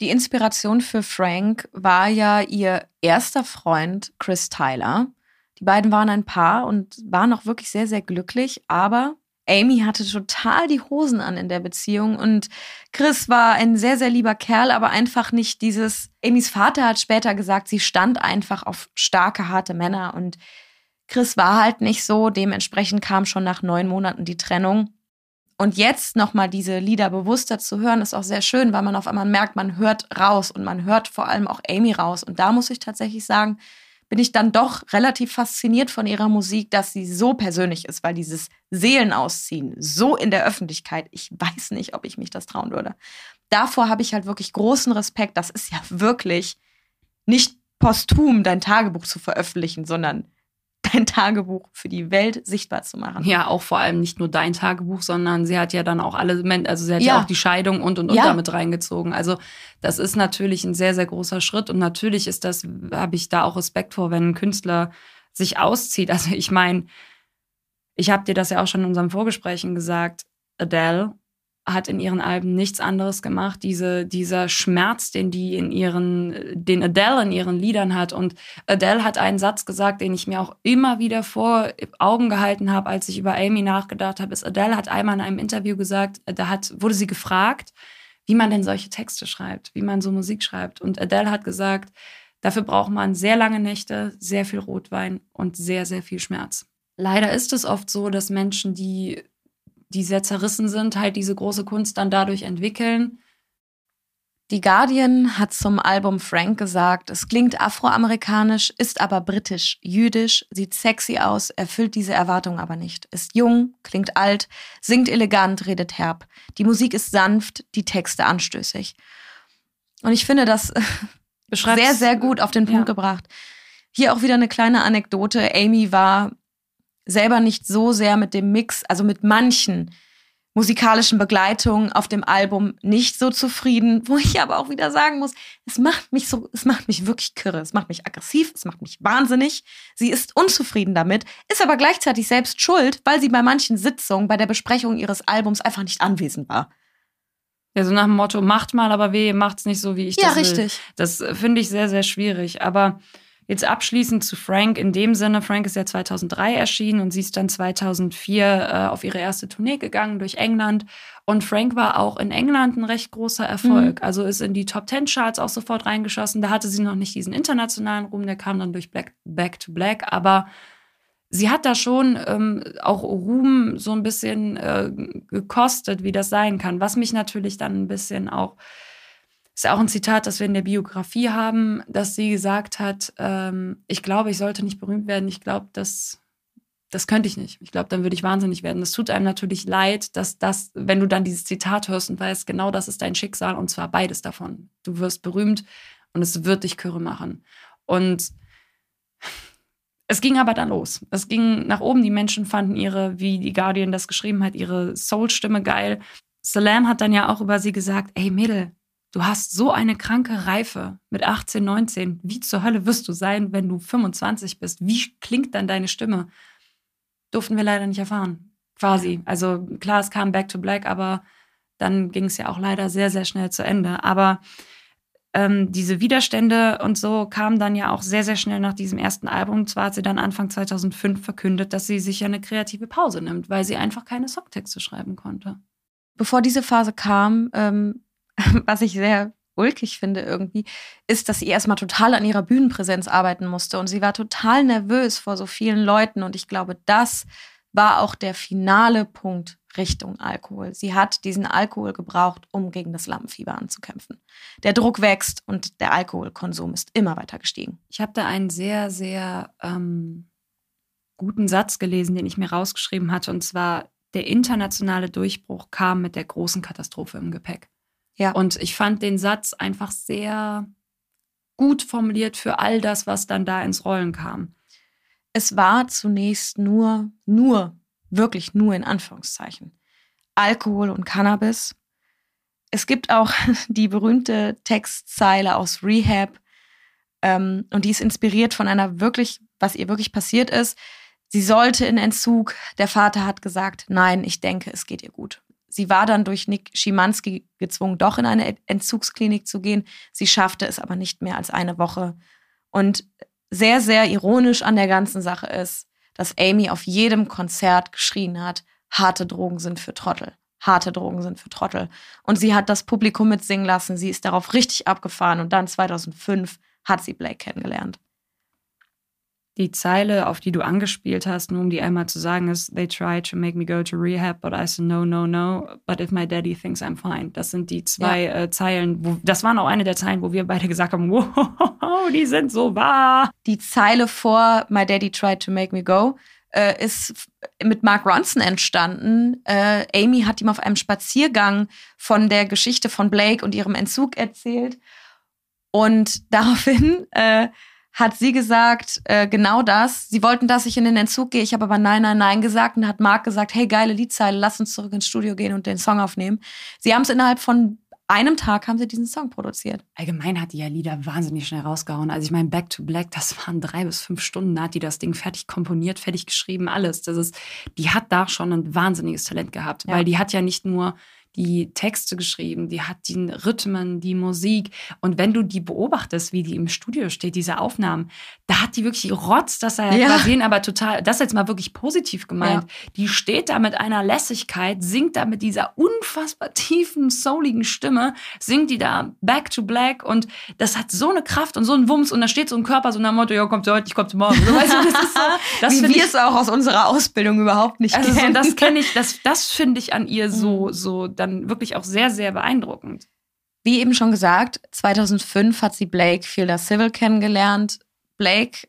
B: Die Inspiration für Frank war ja ihr erster Freund Chris Tyler. Die beiden waren ein Paar und waren auch wirklich sehr, sehr glücklich, aber Amy hatte total die Hosen an in der Beziehung und Chris war ein sehr, sehr lieber Kerl, aber einfach nicht dieses. Amys Vater hat später gesagt, sie stand einfach auf starke, harte Männer und Chris war halt nicht so. Dementsprechend kam schon nach neun Monaten die Trennung. Und jetzt nochmal diese Lieder bewusster zu hören, ist auch sehr schön, weil man auf einmal merkt, man hört raus und man hört vor allem auch Amy raus. Und da muss ich tatsächlich sagen, bin ich dann doch relativ fasziniert von ihrer Musik, dass sie so persönlich ist, weil dieses Seelenausziehen so in der Öffentlichkeit, ich weiß nicht, ob ich mich das trauen würde. Davor habe ich halt wirklich großen Respekt. Das ist ja wirklich nicht posthum dein Tagebuch zu veröffentlichen, sondern dein Tagebuch für die Welt sichtbar zu machen.
A: Ja, auch vor allem nicht nur dein Tagebuch, sondern sie hat ja dann auch alle, also sie hat ja, ja auch die Scheidung und und und ja. damit reingezogen. Also das ist natürlich ein sehr, sehr großer Schritt und natürlich ist das, habe ich da auch Respekt vor, wenn ein Künstler sich auszieht. Also ich meine, ich habe dir das ja auch schon in unseren Vorgesprächen gesagt, Adele hat in ihren Alben nichts anderes gemacht. Diese, dieser Schmerz, den die in ihren, den Adele in ihren Liedern hat. Und Adele hat einen Satz gesagt, den ich mir auch immer wieder vor Augen gehalten habe, als ich über Amy nachgedacht habe. Ist Adele hat einmal in einem Interview gesagt, da hat, wurde sie gefragt, wie man denn solche Texte schreibt, wie man so Musik schreibt. Und Adele hat gesagt, dafür braucht man sehr lange Nächte, sehr viel Rotwein und sehr, sehr viel Schmerz. Leider ist es oft so, dass Menschen, die die sehr zerrissen sind, halt diese große Kunst dann dadurch entwickeln.
B: Die Guardian hat zum Album Frank gesagt, es klingt afroamerikanisch, ist aber britisch, jüdisch, sieht sexy aus, erfüllt diese Erwartung aber nicht. Ist jung, klingt alt, singt elegant, redet herb. Die Musik ist sanft, die Texte anstößig. Und ich finde das sehr, sehr gut auf den Punkt ja. gebracht. Hier auch wieder eine kleine Anekdote. Amy war selber nicht so sehr mit dem Mix, also mit manchen musikalischen Begleitungen auf dem Album nicht so zufrieden, wo ich aber auch wieder sagen muss, es macht mich so, es macht mich wirklich kirre, es macht mich aggressiv, es macht mich wahnsinnig. Sie ist unzufrieden damit, ist aber gleichzeitig selbst schuld, weil sie bei manchen Sitzungen bei der Besprechung ihres Albums einfach nicht anwesend war.
A: Ja, so nach dem Motto, macht mal, aber weh, macht's nicht so, wie ich ja, das will. Ja, richtig. Das äh, finde ich sehr, sehr schwierig. Aber Jetzt abschließend zu Frank in dem Sinne, Frank ist ja 2003 erschienen und sie ist dann 2004 äh, auf ihre erste Tournee gegangen durch England. Und Frank war auch in England ein recht großer Erfolg. Mhm. Also ist in die Top Ten Charts auch sofort reingeschossen. Da hatte sie noch nicht diesen internationalen Ruhm, der kam dann durch Black, Back to Black. Aber sie hat da schon ähm, auch Ruhm so ein bisschen äh, gekostet, wie das sein kann. Was mich natürlich dann ein bisschen auch ist auch ein Zitat, das wir in der Biografie haben, dass sie gesagt hat, ähm, ich glaube, ich sollte nicht berühmt werden. Ich glaube, das, das könnte ich nicht. Ich glaube, dann würde ich wahnsinnig werden. Das tut einem natürlich leid, dass das, wenn du dann dieses Zitat hörst und weißt, genau das ist dein Schicksal und zwar beides davon. Du wirst berühmt und es wird dich Kürre machen. Und es ging aber dann los. Es ging nach oben. Die Menschen fanden ihre, wie die Guardian das geschrieben hat, ihre Soul-Stimme geil. Salam hat dann ja auch über sie gesagt, ey Mädel, Du hast so eine kranke Reife mit 18, 19. Wie zur Hölle wirst du sein, wenn du 25 bist? Wie klingt dann deine Stimme? Durften wir leider nicht erfahren. Quasi. Also klar, es kam Back to Black, aber dann ging es ja auch leider sehr, sehr schnell zu Ende. Aber ähm, diese Widerstände und so kamen dann ja auch sehr, sehr schnell nach diesem ersten Album. Zwar hat sie dann Anfang 2005 verkündet, dass sie sich ja eine kreative Pause nimmt, weil sie einfach keine Songtexte schreiben konnte.
B: Bevor diese Phase kam, ähm, was ich sehr ulkig finde irgendwie, ist, dass sie erstmal total an ihrer Bühnenpräsenz arbeiten musste und sie war total nervös vor so vielen Leuten und ich glaube, das war auch der finale Punkt Richtung Alkohol. Sie hat diesen Alkohol gebraucht, um gegen das Lampenfieber anzukämpfen. Der Druck wächst und der Alkoholkonsum ist immer weiter gestiegen.
A: Ich habe da einen sehr, sehr ähm, guten Satz gelesen, den ich mir rausgeschrieben hatte, und zwar der internationale Durchbruch kam mit der großen Katastrophe im Gepäck.
B: Ja.
A: Und ich fand den Satz einfach sehr gut formuliert für all das, was dann da ins Rollen kam.
B: Es war zunächst nur, nur, wirklich nur in Anführungszeichen, Alkohol und Cannabis. Es gibt auch die berühmte Textzeile aus Rehab, ähm, und die ist inspiriert von einer wirklich, was ihr wirklich passiert ist. Sie sollte in Entzug. Der Vater hat gesagt, nein, ich denke, es geht ihr gut. Sie war dann durch Nick Schimanski gezwungen, doch in eine Entzugsklinik zu gehen. Sie schaffte es aber nicht mehr als eine Woche. Und sehr, sehr ironisch an der ganzen Sache ist, dass Amy auf jedem Konzert geschrien hat, harte Drogen sind für Trottel. Harte Drogen sind für Trottel. Und sie hat das Publikum mitsingen lassen. Sie ist darauf richtig abgefahren. Und dann 2005 hat sie Blake kennengelernt.
A: Die Zeile, auf die du angespielt hast, nur um die einmal zu sagen, ist, they tried to make me go to rehab, but I said no, no, no, but if my daddy thinks I'm fine. Das sind die zwei ja. äh, Zeilen, wo, das waren auch eine der Zeilen, wo wir beide gesagt haben, wow, die sind so wahr.
B: Die Zeile vor My daddy tried to make me go äh, ist mit Mark Ronson entstanden. Äh, Amy hat ihm auf einem Spaziergang von der Geschichte von Blake und ihrem Entzug erzählt. Und daraufhin äh, hat sie gesagt, äh, genau das. Sie wollten, dass ich in den Entzug gehe. Ich habe aber nein, nein, nein gesagt und hat Mark gesagt, hey, geile Liedzeile, lass uns zurück ins Studio gehen und den Song aufnehmen. Sie haben es innerhalb von einem Tag haben sie diesen Song produziert.
A: Allgemein hat die ja Lieder wahnsinnig schnell rausgehauen. Also ich meine, Back to Black, das waren drei bis fünf Stunden, da hat die das Ding fertig komponiert, fertig geschrieben, alles. Das ist, die hat da schon ein wahnsinniges Talent gehabt, ja. weil die hat ja nicht nur die Texte geschrieben, die hat die Rhythmen, die Musik. Und wenn du die beobachtest, wie die im Studio steht, diese Aufnahmen, da hat die wirklich Rotz, dass er ja. quasi, aber total, das jetzt mal wirklich positiv gemeint. Ja. Die steht da mit einer Lässigkeit, singt da mit dieser unfassbar tiefen, souligen Stimme, singt die da Back to Black und das hat so eine Kraft und so einen Wumms und da steht so ein Körper so nach dem Motto, ja, kommt heute, ich komm morgen. So, weißt du, das ist so,
B: das wie wir es auch aus unserer Ausbildung überhaupt nicht
A: also kennen. So, das kenne ich, das, das finde ich an ihr so, mhm. so, dann wirklich auch sehr, sehr beeindruckend.
B: Wie eben schon gesagt, 2005 hat sie Blake Fielder Civil kennengelernt. Blake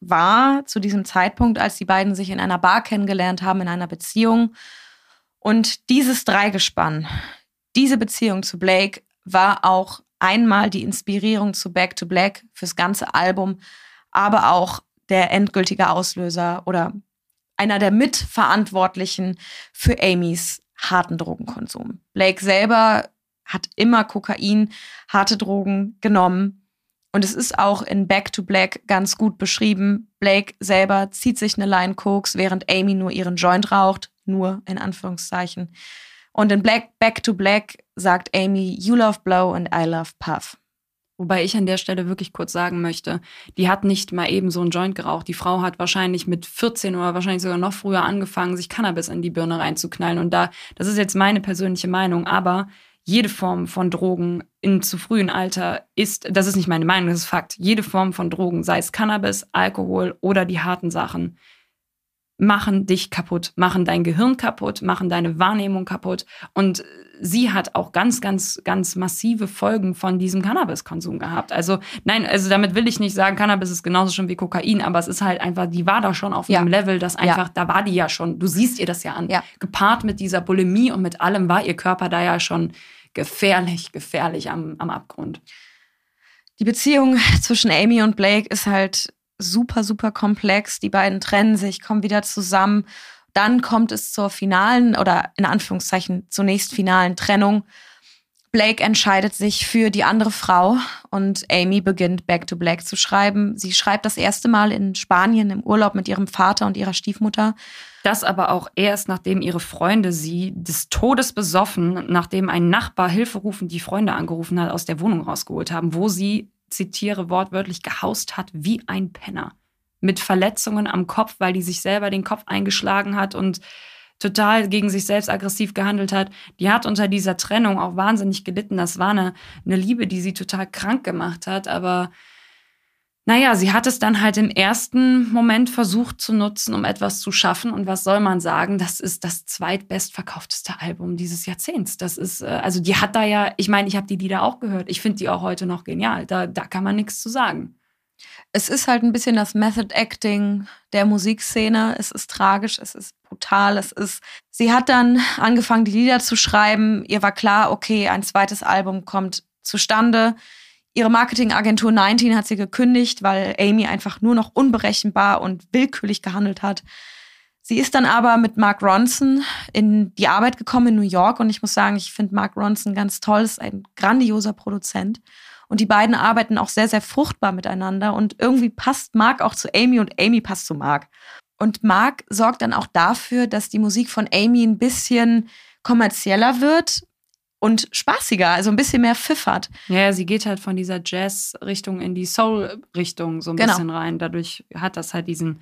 B: war zu diesem Zeitpunkt, als die beiden sich in einer Bar kennengelernt haben, in einer Beziehung. Und dieses Dreigespann, diese Beziehung zu Blake war auch einmal die Inspirierung zu Back to Black fürs ganze Album, aber auch der endgültige Auslöser oder einer der Mitverantwortlichen für Amys harten Drogenkonsum. Blake selber hat immer Kokain, harte Drogen genommen. Und es ist auch in Back to Black ganz gut beschrieben. Blake selber zieht sich eine Line Koks, während Amy nur ihren Joint raucht. Nur in Anführungszeichen. Und in Black, Back to Black sagt Amy, You love Blow and I love Puff.
A: Wobei ich an der Stelle wirklich kurz sagen möchte, die hat nicht mal eben so einen Joint geraucht. Die Frau hat wahrscheinlich mit 14 oder wahrscheinlich sogar noch früher angefangen, sich Cannabis in die Birne reinzuknallen. Und da, das ist jetzt meine persönliche Meinung, aber jede Form von Drogen in zu frühen Alter ist, das ist nicht meine Meinung, das ist Fakt, jede Form von Drogen, sei es Cannabis, Alkohol oder die harten Sachen, machen dich kaputt, machen dein Gehirn kaputt, machen deine Wahrnehmung kaputt. Und sie hat auch ganz, ganz, ganz massive Folgen von diesem Cannabiskonsum gehabt. Also nein, also damit will ich nicht sagen, Cannabis ist genauso schlimm wie Kokain, aber es ist halt einfach, die war da schon auf ja. einem Level, das einfach, ja. da war die ja schon, du siehst ihr das ja an. Ja. Gepaart mit dieser Bulimie und mit allem war ihr Körper da ja schon gefährlich, gefährlich am, am Abgrund.
B: Die Beziehung zwischen Amy und Blake ist halt super, super komplex. Die beiden trennen sich, kommen wieder zusammen. Dann kommt es zur finalen oder in Anführungszeichen zunächst finalen Trennung. Blake entscheidet sich für die andere Frau und Amy beginnt Back to Black zu schreiben. Sie schreibt das erste Mal in Spanien im Urlaub mit ihrem Vater und ihrer Stiefmutter.
A: Das aber auch erst, nachdem ihre Freunde sie des Todes besoffen, nachdem ein Nachbar Hilfe rufen, die Freunde angerufen hat, aus der Wohnung rausgeholt haben, wo sie zitiere wortwörtlich, gehaust hat wie ein Penner. Mit Verletzungen am Kopf, weil die sich selber den Kopf eingeschlagen hat und total gegen sich selbst aggressiv gehandelt hat. Die hat unter dieser Trennung auch wahnsinnig gelitten. Das war eine, eine Liebe, die sie total krank gemacht hat, aber naja, sie hat es dann halt im ersten Moment versucht zu nutzen, um etwas zu schaffen. Und was soll man sagen? Das ist das zweitbestverkaufteste Album dieses Jahrzehnts. Das ist, äh, also die hat da ja, ich meine, ich habe die Lieder auch gehört. Ich finde die auch heute noch genial. Da, da kann man nichts zu sagen.
B: Es ist halt ein bisschen das Method Acting der Musikszene. Es ist tragisch, es ist brutal, es ist. Sie hat dann angefangen, die Lieder zu schreiben. Ihr war klar, okay, ein zweites Album kommt zustande. Ihre Marketingagentur 19 hat sie gekündigt, weil Amy einfach nur noch unberechenbar und willkürlich gehandelt hat. Sie ist dann aber mit Mark Ronson in die Arbeit gekommen in New York und ich muss sagen, ich finde Mark Ronson ganz toll, ist ein grandioser Produzent. Und die beiden arbeiten auch sehr, sehr fruchtbar miteinander. Und irgendwie passt Mark auch zu Amy und Amy passt zu Mark. Und Mark sorgt dann auch dafür, dass die Musik von Amy ein bisschen kommerzieller wird und spaßiger, also ein bisschen mehr pfiffert.
A: Ja, sie geht halt von dieser Jazz-Richtung in die Soul-Richtung so ein genau. bisschen rein. Dadurch hat das halt diesen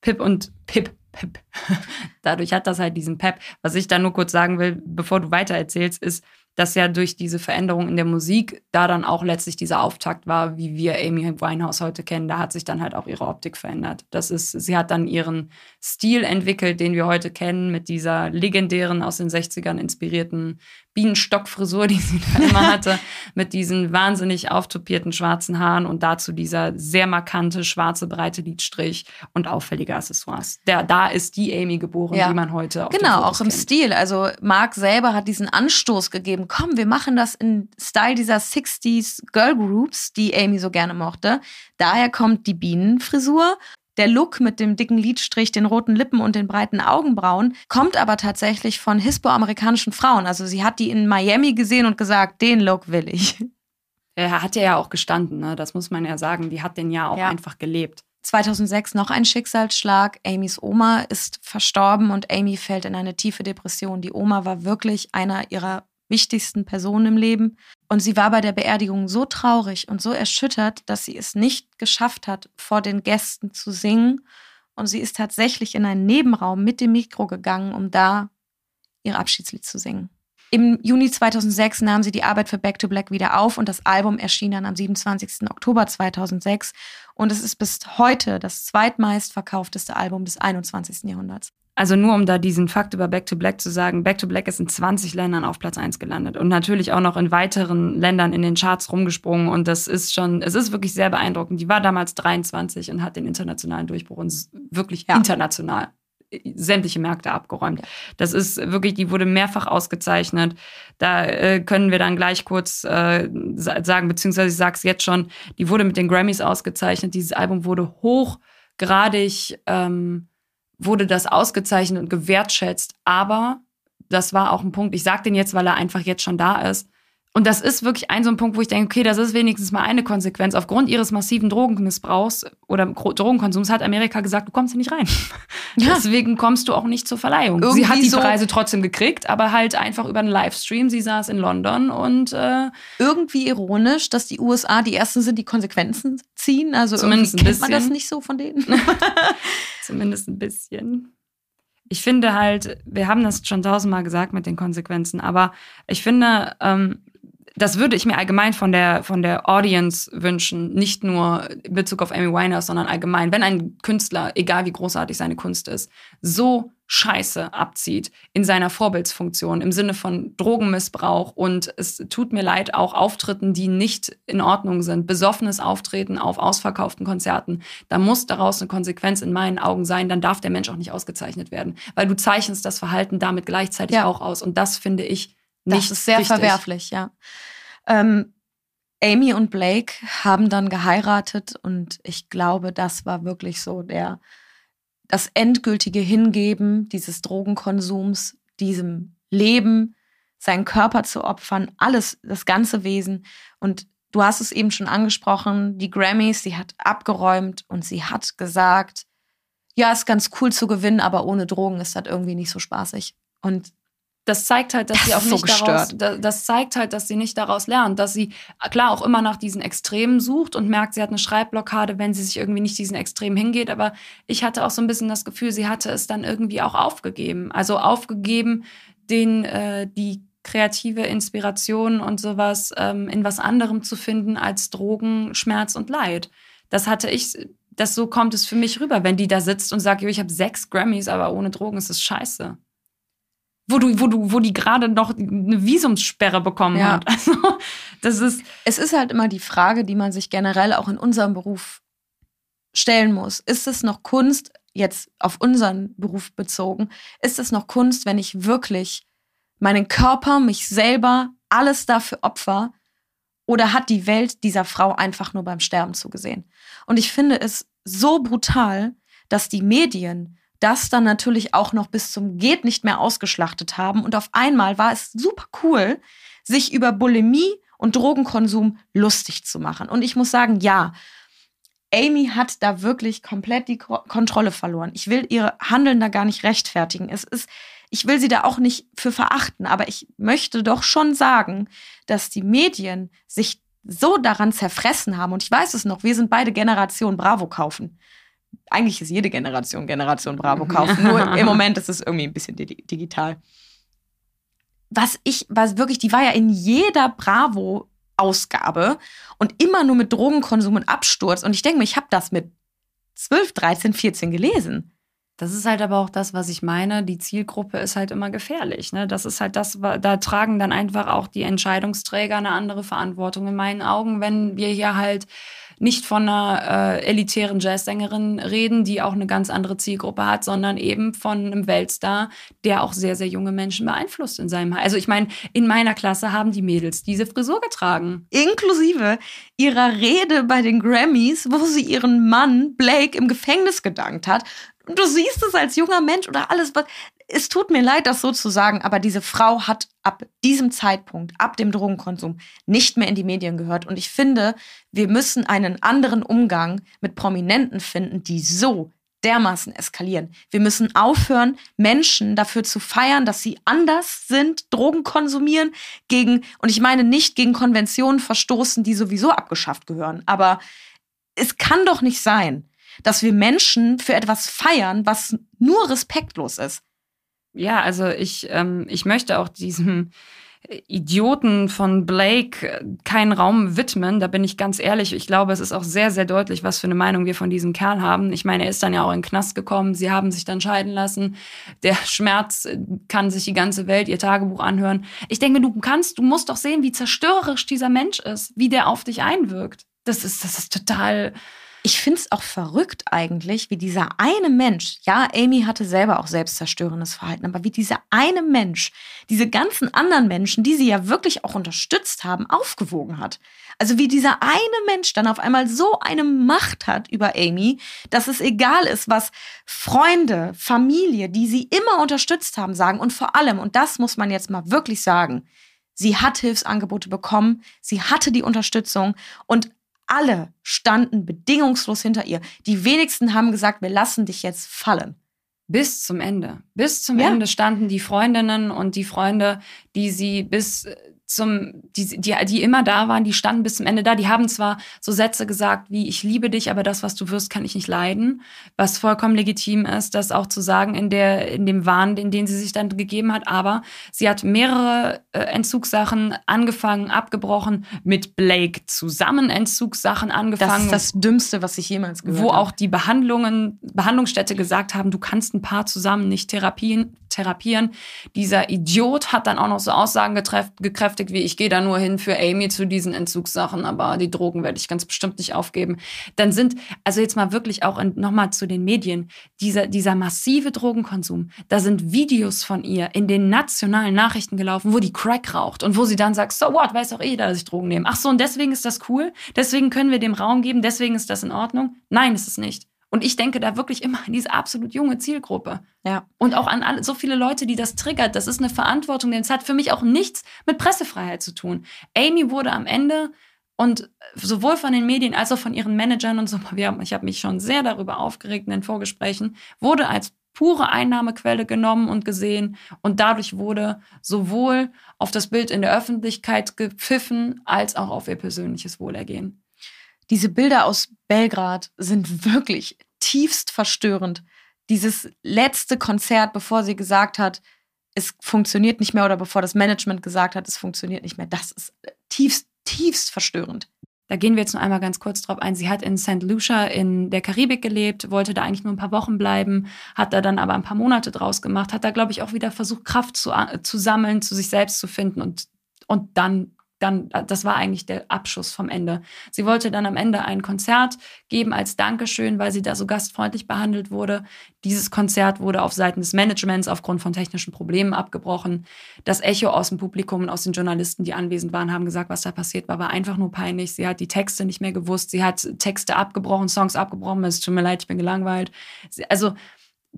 A: Pip und Pip, Pip. Dadurch hat das halt diesen Pep. Was ich da nur kurz sagen will, bevor du weiter erzählst, ist, dass ja durch diese Veränderung in der Musik da dann auch letztlich dieser Auftakt war, wie wir Amy Winehouse heute kennen. Da hat sich dann halt auch ihre Optik verändert. Das ist, sie hat dann ihren Stil entwickelt, den wir heute kennen, mit dieser legendären, aus den 60ern inspirierten Bienenstockfrisur, die sie da immer hatte, mit diesen wahnsinnig auftopierten schwarzen Haaren und dazu dieser sehr markante schwarze breite Lidstrich und auffällige Accessoires. Der, da ist die Amy geboren, ja. die man heute
B: auf Genau, auch im kennt. Stil. Also Mark selber hat diesen Anstoß gegeben. Komm, wir machen das in Style dieser 60s Girl Groups, die Amy so gerne mochte. Daher kommt die Bienenfrisur der Look mit dem dicken Lidstrich, den roten Lippen und den breiten Augenbrauen kommt aber tatsächlich von hispoamerikanischen Frauen. Also sie hat die in Miami gesehen und gesagt, den Look will ich.
A: Er hat ja auch gestanden, ne? das muss man ja sagen. Die hat den ja auch ja. einfach gelebt.
B: 2006 noch ein Schicksalsschlag. Amys Oma ist verstorben und Amy fällt in eine tiefe Depression. Die Oma war wirklich einer ihrer wichtigsten Personen im Leben. Und sie war bei der Beerdigung so traurig und so erschüttert, dass sie es nicht geschafft hat, vor den Gästen zu singen. Und sie ist tatsächlich in einen Nebenraum mit dem Mikro gegangen, um da ihr Abschiedslied zu singen. Im Juni 2006 nahm sie die Arbeit für Back to Black wieder auf und das Album erschien dann am 27. Oktober 2006 und es ist bis heute das zweitmeistverkaufteste Album des 21. Jahrhunderts.
A: Also nur um da diesen Fakt über Back to Black zu sagen, Back to Black ist in 20 Ländern auf Platz 1 gelandet und natürlich auch noch in weiteren Ländern in den Charts rumgesprungen und das ist schon, es ist wirklich sehr beeindruckend. Die war damals 23 und hat den internationalen Durchbruch und wirklich ja. international äh, sämtliche Märkte abgeräumt. Das ist wirklich, die wurde mehrfach ausgezeichnet. Da äh, können wir dann gleich kurz äh, sagen, beziehungsweise ich sage es jetzt schon, die wurde mit den Grammys ausgezeichnet. Dieses Album wurde hochgradig ähm, wurde das ausgezeichnet und gewertschätzt. Aber das war auch ein Punkt, ich sage den jetzt, weil er einfach jetzt schon da ist. Und das ist wirklich ein so ein Punkt, wo ich denke, okay, das ist wenigstens mal eine Konsequenz. Aufgrund ihres massiven Drogenmissbrauchs oder Drogenkonsums hat Amerika gesagt, du kommst hier nicht rein. Ja. Deswegen kommst du auch nicht zur Verleihung. Irgendwie sie hat die so Preise trotzdem gekriegt, aber halt einfach über einen Livestream. Sie saß in London und äh,
B: irgendwie ironisch, dass die USA die ersten sind, die Konsequenzen ziehen. Also
A: zumindest
B: irgendwie
A: kennt
B: man das nicht so von denen.
A: zumindest ein bisschen ich finde halt, wir haben das schon tausendmal gesagt mit den Konsequenzen, aber ich finde, ähm, das würde ich mir allgemein von der, von der Audience wünschen, nicht nur in Bezug auf Amy Winehouse, sondern allgemein. Wenn ein Künstler, egal wie großartig seine Kunst ist, so Scheiße abzieht in seiner Vorbildsfunktion im Sinne von Drogenmissbrauch und es tut mir leid, auch Auftritten, die nicht in Ordnung sind, besoffenes Auftreten auf ausverkauften Konzerten, da muss daraus eine Konsequenz in meinen Augen sein, dann darf der Mensch auch nicht ausgezeichnet werden, weil du zeichnest das Verhalten damit gleichzeitig ja. auch aus und das finde ich nicht
B: das ist sehr
A: richtig.
B: verwerflich, ja. Ähm, Amy und Blake haben dann geheiratet und ich glaube, das war wirklich so der das endgültige Hingeben dieses Drogenkonsums, diesem Leben, seinen Körper zu opfern, alles, das ganze Wesen. Und du hast es eben schon angesprochen, die Grammys, sie hat abgeräumt und sie hat gesagt, ja, ist ganz cool zu gewinnen, aber ohne Drogen ist das irgendwie nicht so spaßig. Und
A: das zeigt halt, dass das sie auch nicht so daraus, das zeigt halt, dass sie nicht daraus lernt, dass sie klar auch immer nach diesen Extremen sucht und merkt, sie hat eine Schreibblockade, wenn sie sich irgendwie nicht diesen Extremen hingeht. Aber ich hatte auch so ein bisschen das Gefühl, sie hatte es dann irgendwie auch aufgegeben. Also aufgegeben, den äh, die kreative Inspiration und sowas ähm, in was anderem zu finden als Drogen, Schmerz und Leid. Das hatte ich, das so kommt es für mich rüber, wenn die da sitzt und sagt, ich habe sechs Grammys, aber ohne Drogen ist es scheiße wo du, wo du, wo die gerade noch eine Visumssperre bekommen ja. hat. Also das ist.
B: Es ist halt immer die Frage, die man sich generell auch in unserem Beruf stellen muss, ist es noch Kunst, jetzt auf unseren Beruf bezogen, ist es noch Kunst, wenn ich wirklich meinen Körper, mich selber, alles dafür opfer? Oder hat die Welt dieser Frau einfach nur beim Sterben zugesehen? Und ich finde es so brutal, dass die Medien das dann natürlich auch noch bis zum Geht nicht mehr ausgeschlachtet haben. Und auf einmal war es super cool, sich über Bulimie und Drogenkonsum lustig zu machen. Und ich muss sagen, ja, Amy hat da wirklich komplett die Kontrolle verloren. Ich will ihr Handeln da gar nicht rechtfertigen. Es ist, ich will sie da auch nicht für verachten, aber ich möchte doch schon sagen, dass die Medien sich so daran zerfressen haben. Und ich weiß es noch, wir sind beide Generation Bravo kaufen. Eigentlich ist jede Generation Generation Bravo kaufen. Nur im Moment ist es irgendwie ein bisschen digital. Was ich, was wirklich, die war ja in jeder Bravo Ausgabe und immer nur mit Drogenkonsum und Absturz. Und ich denke mir, ich habe das mit 12, 13, 14 gelesen.
A: Das ist halt aber auch das, was ich meine. Die Zielgruppe ist halt immer gefährlich. Ne? Das ist halt das, da tragen dann einfach auch die Entscheidungsträger eine andere Verantwortung in meinen Augen, wenn wir hier halt nicht von einer äh, elitären Jazzsängerin reden, die auch eine ganz andere Zielgruppe hat, sondern eben von einem Weltstar, der auch sehr, sehr junge Menschen beeinflusst in seinem. Also ich meine, in meiner Klasse haben die Mädels diese Frisur getragen.
B: Inklusive ihrer Rede bei den Grammys, wo sie ihren Mann Blake im Gefängnis gedankt hat du siehst es als junger Mensch oder alles, was. Es tut mir leid, das so zu sagen, aber diese Frau hat ab diesem Zeitpunkt, ab dem Drogenkonsum, nicht mehr in die Medien gehört. Und ich finde, wir müssen einen anderen Umgang mit Prominenten finden, die so dermaßen eskalieren. Wir müssen aufhören, Menschen dafür zu feiern, dass sie anders sind, Drogen konsumieren, gegen, und ich meine nicht gegen Konventionen verstoßen, die sowieso abgeschafft gehören. Aber es kann doch nicht sein, dass wir Menschen für etwas feiern, was nur respektlos ist.
A: Ja, also ich, ähm, ich möchte auch diesem Idioten von Blake äh, keinen Raum widmen. Da bin ich ganz ehrlich. Ich glaube, es ist auch sehr, sehr deutlich, was für eine Meinung wir von diesem Kerl haben. Ich meine, er ist dann ja auch in den Knast gekommen. Sie haben sich dann scheiden lassen. Der Schmerz äh, kann sich die ganze Welt ihr Tagebuch anhören. Ich denke, du kannst, du musst doch sehen, wie zerstörerisch dieser Mensch ist, wie der auf dich einwirkt. Das ist, das ist total,
B: ich finde es auch verrückt eigentlich, wie dieser eine Mensch, ja, Amy hatte selber auch selbstzerstörendes Verhalten, aber wie dieser eine Mensch diese ganzen anderen Menschen, die sie ja wirklich auch unterstützt haben, aufgewogen hat. Also wie dieser eine Mensch dann auf einmal so eine Macht hat über Amy, dass es egal ist, was Freunde, Familie, die sie immer unterstützt haben, sagen. Und vor allem, und das muss man jetzt mal wirklich sagen, sie hat Hilfsangebote bekommen, sie hatte die Unterstützung und alle standen bedingungslos hinter ihr. Die wenigsten haben gesagt, wir lassen dich jetzt fallen.
A: Bis zum Ende. Bis zum ja. Ende standen die Freundinnen und die Freunde, die sie bis zum, die, die, die immer da waren, die standen bis zum Ende da. Die haben zwar so Sätze gesagt wie ich liebe dich, aber das, was du wirst, kann ich nicht leiden. Was vollkommen legitim ist, das auch zu sagen in der, in dem Wahn, den, den sie sich dann gegeben hat. Aber sie hat mehrere äh, Entzugssachen angefangen, abgebrochen, mit Blake zusammen Entzugssachen angefangen.
B: Das ist das Dümmste, was ich jemals gehört
A: habe. Wo auch die Behandlungen, Behandlungsstätte gesagt haben, du kannst ein Paar zusammen nicht therapien, therapieren. Dieser Idiot hat dann auch noch so Aussagen gekräftigt, wie ich gehe da nur hin für Amy zu diesen Entzugssachen, aber die Drogen werde ich ganz bestimmt nicht aufgeben. Dann sind, also jetzt mal wirklich auch nochmal zu den Medien, dieser, dieser massive Drogenkonsum, da sind Videos von ihr in den nationalen Nachrichten gelaufen, wo die Crack raucht und wo sie dann sagt, so what, weiß auch jeder, dass ich Drogen nehme. Ach so, und deswegen ist das cool, deswegen können wir dem Raum geben, deswegen ist das in Ordnung. Nein, ist es nicht. Und ich denke da wirklich immer an diese absolut junge Zielgruppe.
B: Ja.
A: Und auch an alle, so viele Leute, die das triggert. Das ist eine Verantwortung, denn es hat für mich auch nichts mit Pressefreiheit zu tun. Amy wurde am Ende und sowohl von den Medien als auch von ihren Managern und so, ich habe mich schon sehr darüber aufgeregt in den Vorgesprächen, wurde als pure Einnahmequelle genommen und gesehen und dadurch wurde sowohl auf das Bild in der Öffentlichkeit gepfiffen als auch auf ihr persönliches Wohlergehen.
B: Diese Bilder aus Belgrad sind wirklich tiefst verstörend. Dieses letzte Konzert, bevor sie gesagt hat, es funktioniert nicht mehr oder bevor das Management gesagt hat, es funktioniert nicht mehr, das ist tiefst, tiefst verstörend.
A: Da gehen wir jetzt noch einmal ganz kurz drauf ein. Sie hat in St. Lucia in der Karibik gelebt, wollte da eigentlich nur ein paar Wochen bleiben, hat da dann aber ein paar Monate draus gemacht, hat da, glaube ich, auch wieder versucht, Kraft zu, zu sammeln, zu sich selbst zu finden und, und dann dann, das war eigentlich der Abschuss vom Ende. Sie wollte dann am Ende ein Konzert geben als Dankeschön, weil sie da so gastfreundlich behandelt wurde. Dieses Konzert wurde auf Seiten des Managements aufgrund von technischen Problemen abgebrochen. Das Echo aus dem Publikum und aus den Journalisten, die anwesend waren, haben gesagt, was da passiert war, war einfach nur peinlich. Sie hat die Texte nicht mehr gewusst. Sie hat Texte abgebrochen, Songs abgebrochen. Es tut mir leid, ich bin gelangweilt. Also,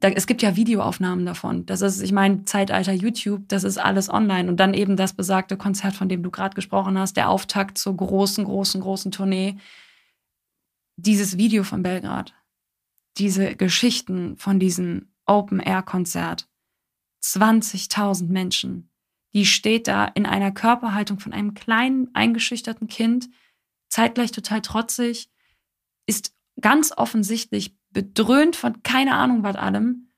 A: da, es gibt ja Videoaufnahmen davon. Das ist, ich meine, Zeitalter YouTube, das ist alles online. Und dann eben das besagte Konzert, von dem du gerade gesprochen hast, der Auftakt zur großen, großen, großen Tournee. Dieses Video von Belgrad, diese Geschichten von diesem Open-Air-Konzert. 20.000 Menschen. Die steht da in einer Körperhaltung von einem kleinen, eingeschüchterten Kind, zeitgleich total trotzig, ist ganz offensichtlich bedröhnt von keine Ahnung was allem,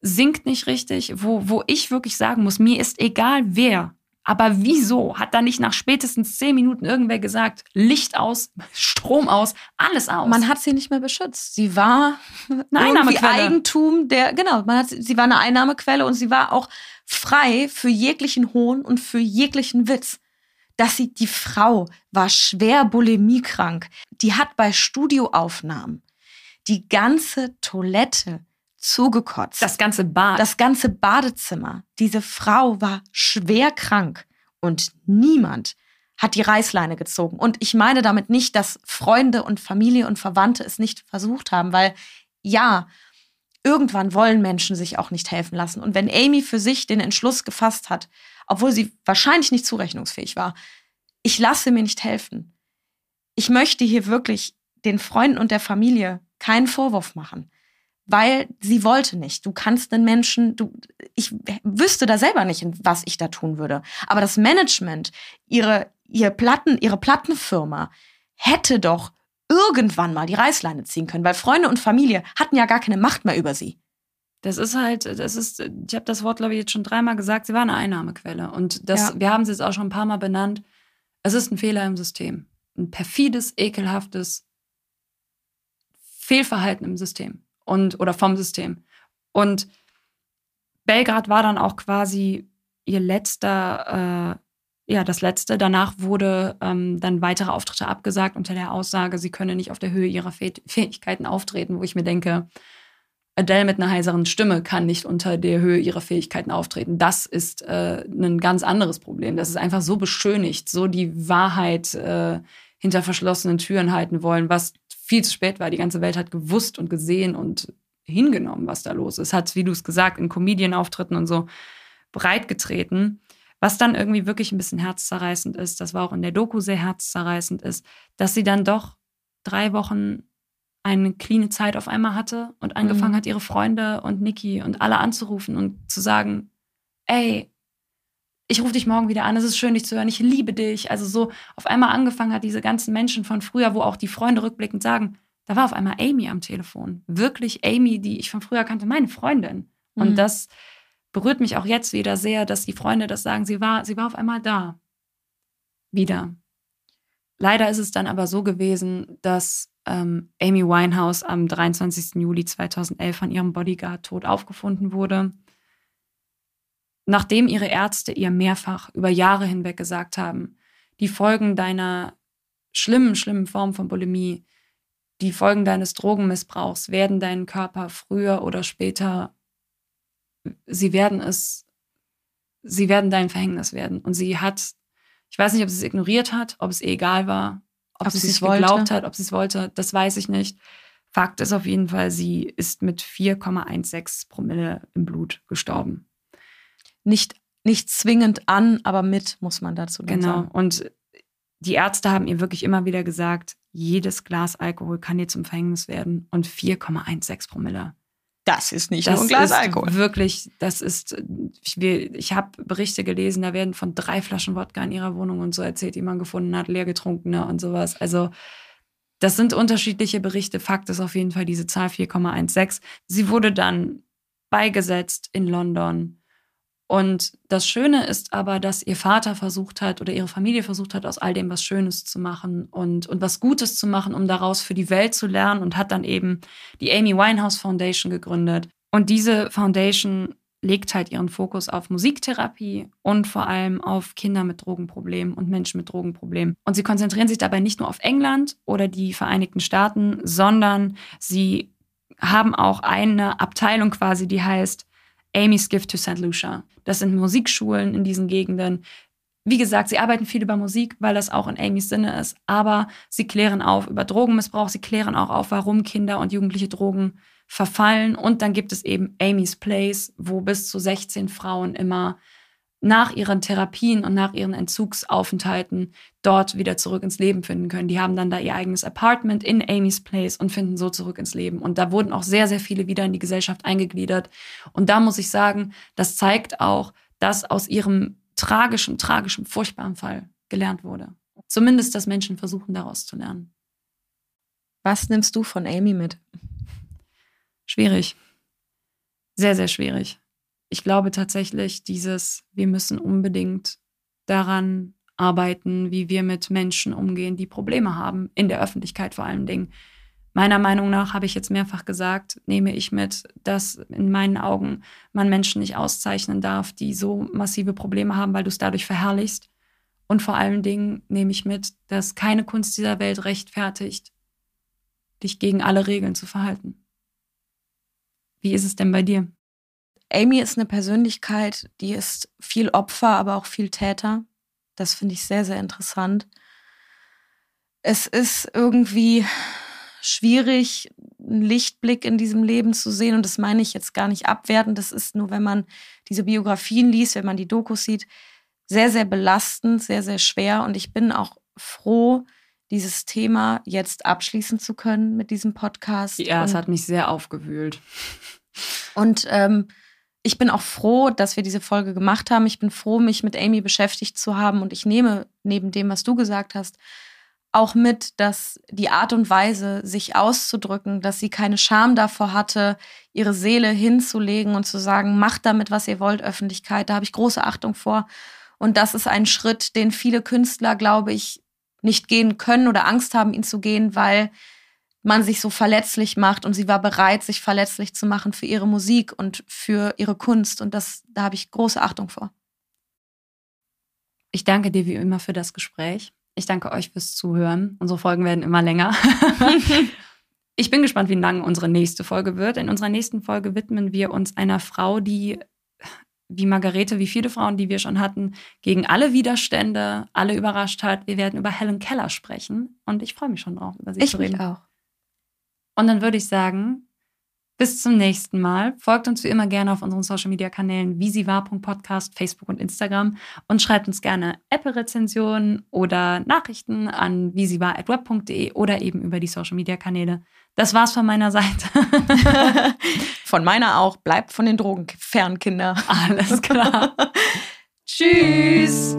A: singt nicht richtig, wo, wo ich wirklich sagen muss, mir ist egal wer, aber wieso hat da nicht nach spätestens zehn Minuten irgendwer gesagt, Licht aus, Strom aus, alles aus?
B: Man hat sie nicht mehr beschützt. Sie war eine Einnahmequelle. Eigentum der, genau, man hat, sie war eine Einnahmequelle und sie war auch frei für jeglichen Hohn und für jeglichen Witz. Dass sie, die Frau war schwer bulimiekrank. Die hat bei Studioaufnahmen die ganze Toilette zugekotzt.
A: Das ganze Bad.
B: Das ganze Badezimmer. Diese Frau war schwer krank und niemand hat die Reißleine gezogen. Und ich meine damit nicht, dass Freunde und Familie und Verwandte es nicht versucht haben, weil ja, irgendwann wollen Menschen sich auch nicht helfen lassen. Und wenn Amy für sich den Entschluss gefasst hat, obwohl sie wahrscheinlich nicht zurechnungsfähig war, ich lasse mir nicht helfen. Ich möchte hier wirklich den Freunden und der Familie keinen Vorwurf machen, weil sie wollte nicht. Du kannst den Menschen, du, ich wüsste da selber nicht, was ich da tun würde. Aber das Management, ihre, ihr Platten, ihre Plattenfirma hätte doch irgendwann mal die Reißleine ziehen können, weil Freunde und Familie hatten ja gar keine Macht mehr über sie.
A: Das ist halt, das ist, ich habe das Wort, glaube ich, jetzt schon dreimal gesagt, sie war eine Einnahmequelle. Und das, ja. wir haben sie jetzt auch schon ein paar Mal benannt. Es ist ein Fehler im System. Ein perfides, ekelhaftes Fehlverhalten im System und oder vom System. Und Belgrad war dann auch quasi ihr letzter, äh, ja, das letzte. Danach wurde ähm, dann weitere Auftritte abgesagt unter der Aussage, sie könne nicht auf der Höhe ihrer Fäh Fähigkeiten auftreten, wo ich mir denke, Adele mit einer heiseren Stimme kann nicht unter der Höhe ihrer Fähigkeiten auftreten. Das ist äh, ein ganz anderes Problem. Das ist einfach so beschönigt, so die Wahrheit äh, hinter verschlossenen Türen halten wollen, was viel zu spät war. Die ganze Welt hat gewusst und gesehen und hingenommen, was da los ist. Hat, wie du es gesagt, in Comedian-Auftritten und so breitgetreten. Was dann irgendwie wirklich ein bisschen herzzerreißend ist, das war auch in der Doku sehr herzzerreißend ist, dass sie dann doch drei Wochen eine cleane Zeit auf einmal hatte und angefangen mhm. hat, ihre Freunde und Niki und alle anzurufen und zu sagen, ey, ich rufe dich morgen wieder an, es ist schön, dich zu hören, ich liebe dich. Also so auf einmal angefangen hat, diese ganzen Menschen von früher, wo auch die Freunde rückblickend sagen, da war auf einmal Amy am Telefon. Wirklich Amy, die ich von früher kannte, meine Freundin. Und mhm. das berührt mich auch jetzt wieder sehr, dass die Freunde das sagen, sie war, sie war auf einmal da. Wieder. Leider ist es dann aber so gewesen, dass ähm, Amy Winehouse am 23. Juli 2011 von ihrem Bodyguard tot aufgefunden wurde nachdem ihre Ärzte ihr mehrfach über Jahre hinweg gesagt haben, die Folgen deiner schlimmen, schlimmen Form von Bulimie, die Folgen deines Drogenmissbrauchs werden deinen Körper früher oder später, sie werden es, sie werden dein Verhängnis werden. Und sie hat, ich weiß nicht, ob sie es ignoriert hat, ob es ihr egal war, ob, ob sie es nicht wollte. geglaubt hat, ob sie es wollte, das weiß ich nicht. Fakt ist auf jeden Fall, sie ist mit 4,16 Promille im Blut gestorben
B: nicht, nicht zwingend an, aber mit, muss man dazu
A: genau. sagen. Genau. Und die Ärzte haben ihr wirklich immer wieder gesagt, jedes Glas Alkohol kann dir zum Verhängnis werden. Und 4,16 Promille.
B: Das ist nicht das nur ein Glas Alkohol.
A: Wirklich, das ist, ich, ich habe Berichte gelesen, da werden von drei Flaschen Wodka in ihrer Wohnung und so erzählt, die man gefunden hat, leer getrunkener und sowas. Also, das sind unterschiedliche Berichte. Fakt ist auf jeden Fall diese Zahl 4,16. Sie wurde dann beigesetzt in London und das Schöne ist aber, dass ihr Vater versucht hat oder ihre Familie versucht hat, aus all dem was Schönes zu machen und, und was Gutes zu machen, um daraus für die Welt zu lernen und hat dann eben die Amy Winehouse Foundation gegründet. Und diese Foundation legt halt ihren Fokus auf Musiktherapie und vor allem auf Kinder mit Drogenproblemen und Menschen mit Drogenproblemen. Und sie konzentrieren sich dabei nicht nur auf England oder die Vereinigten Staaten, sondern sie haben auch eine Abteilung quasi, die heißt Amy's Gift to St. Lucia. Das sind Musikschulen in diesen Gegenden. Wie gesagt, sie arbeiten viel über Musik, weil das auch in Amy's Sinne ist, aber sie klären auf über Drogenmissbrauch, sie klären auch auf, warum Kinder und Jugendliche Drogen verfallen. Und dann gibt es eben Amy's Place, wo bis zu 16 Frauen immer nach ihren Therapien und nach ihren Entzugsaufenthalten dort wieder zurück ins Leben finden können. Die haben dann da ihr eigenes Apartment in Amy's Place und finden so zurück ins Leben. Und da wurden auch sehr, sehr viele wieder in die Gesellschaft eingegliedert. Und da muss ich sagen, das zeigt auch, dass aus ihrem tragischen, tragischen, furchtbaren Fall gelernt wurde. Zumindest, dass Menschen versuchen, daraus zu lernen.
B: Was nimmst du von Amy mit?
A: Schwierig. Sehr, sehr schwierig ich glaube tatsächlich, dieses, wir müssen unbedingt daran arbeiten, wie wir mit Menschen umgehen, die Probleme haben, in der Öffentlichkeit vor allen Dingen. Meiner Meinung nach, habe ich jetzt mehrfach gesagt, nehme ich mit, dass in meinen Augen man Menschen nicht auszeichnen darf, die so massive Probleme haben, weil du es dadurch verherrlichst. Und vor allen Dingen nehme ich mit, dass keine Kunst dieser Welt rechtfertigt, dich gegen alle Regeln zu verhalten. Wie ist es denn bei dir?
B: Amy ist eine Persönlichkeit, die ist viel Opfer, aber auch viel Täter. Das finde ich sehr, sehr interessant. Es ist irgendwie schwierig, einen Lichtblick in diesem Leben zu sehen. Und das meine ich jetzt gar nicht abwertend. Das ist nur, wenn man diese Biografien liest, wenn man die Dokus sieht, sehr, sehr belastend, sehr, sehr schwer. Und ich bin auch froh, dieses Thema jetzt abschließen zu können mit diesem Podcast.
A: Ja, es hat mich sehr aufgewühlt.
B: Und ähm, ich bin auch froh, dass wir diese Folge gemacht haben. Ich bin froh, mich mit Amy beschäftigt zu haben. Und ich nehme neben dem, was du gesagt hast, auch mit, dass die Art und Weise, sich auszudrücken, dass sie keine Scham davor hatte, ihre Seele hinzulegen und zu sagen, macht damit, was ihr wollt, Öffentlichkeit. Da habe ich große Achtung vor. Und das ist ein Schritt, den viele Künstler, glaube ich, nicht gehen können oder Angst haben, ihn zu gehen, weil man sich so verletzlich macht und sie war bereit, sich verletzlich zu machen für ihre Musik und für ihre Kunst und das, da habe ich große Achtung vor.
A: Ich danke dir wie immer für das Gespräch. Ich danke euch fürs Zuhören. Unsere Folgen werden immer länger. ich bin gespannt, wie lang unsere nächste Folge wird. In unserer nächsten Folge widmen wir uns einer Frau, die wie Margarete, wie viele Frauen, die wir schon hatten, gegen alle Widerstände, alle überrascht hat. Wir werden über Helen Keller sprechen und ich freue mich schon drauf, über sie
B: ich
A: zu reden.
B: Ich auch.
A: Und dann würde ich sagen, bis zum nächsten Mal. Folgt uns wie immer gerne auf unseren Social Media Kanälen visivar.podcast, Facebook und Instagram und schreibt uns gerne Apple-Rezensionen oder Nachrichten an visivar.web.de oder eben über die Social Media Kanäle. Das war's von meiner Seite.
B: von meiner auch. Bleibt von den Drogen fern, Kinder.
A: Alles klar. Tschüss.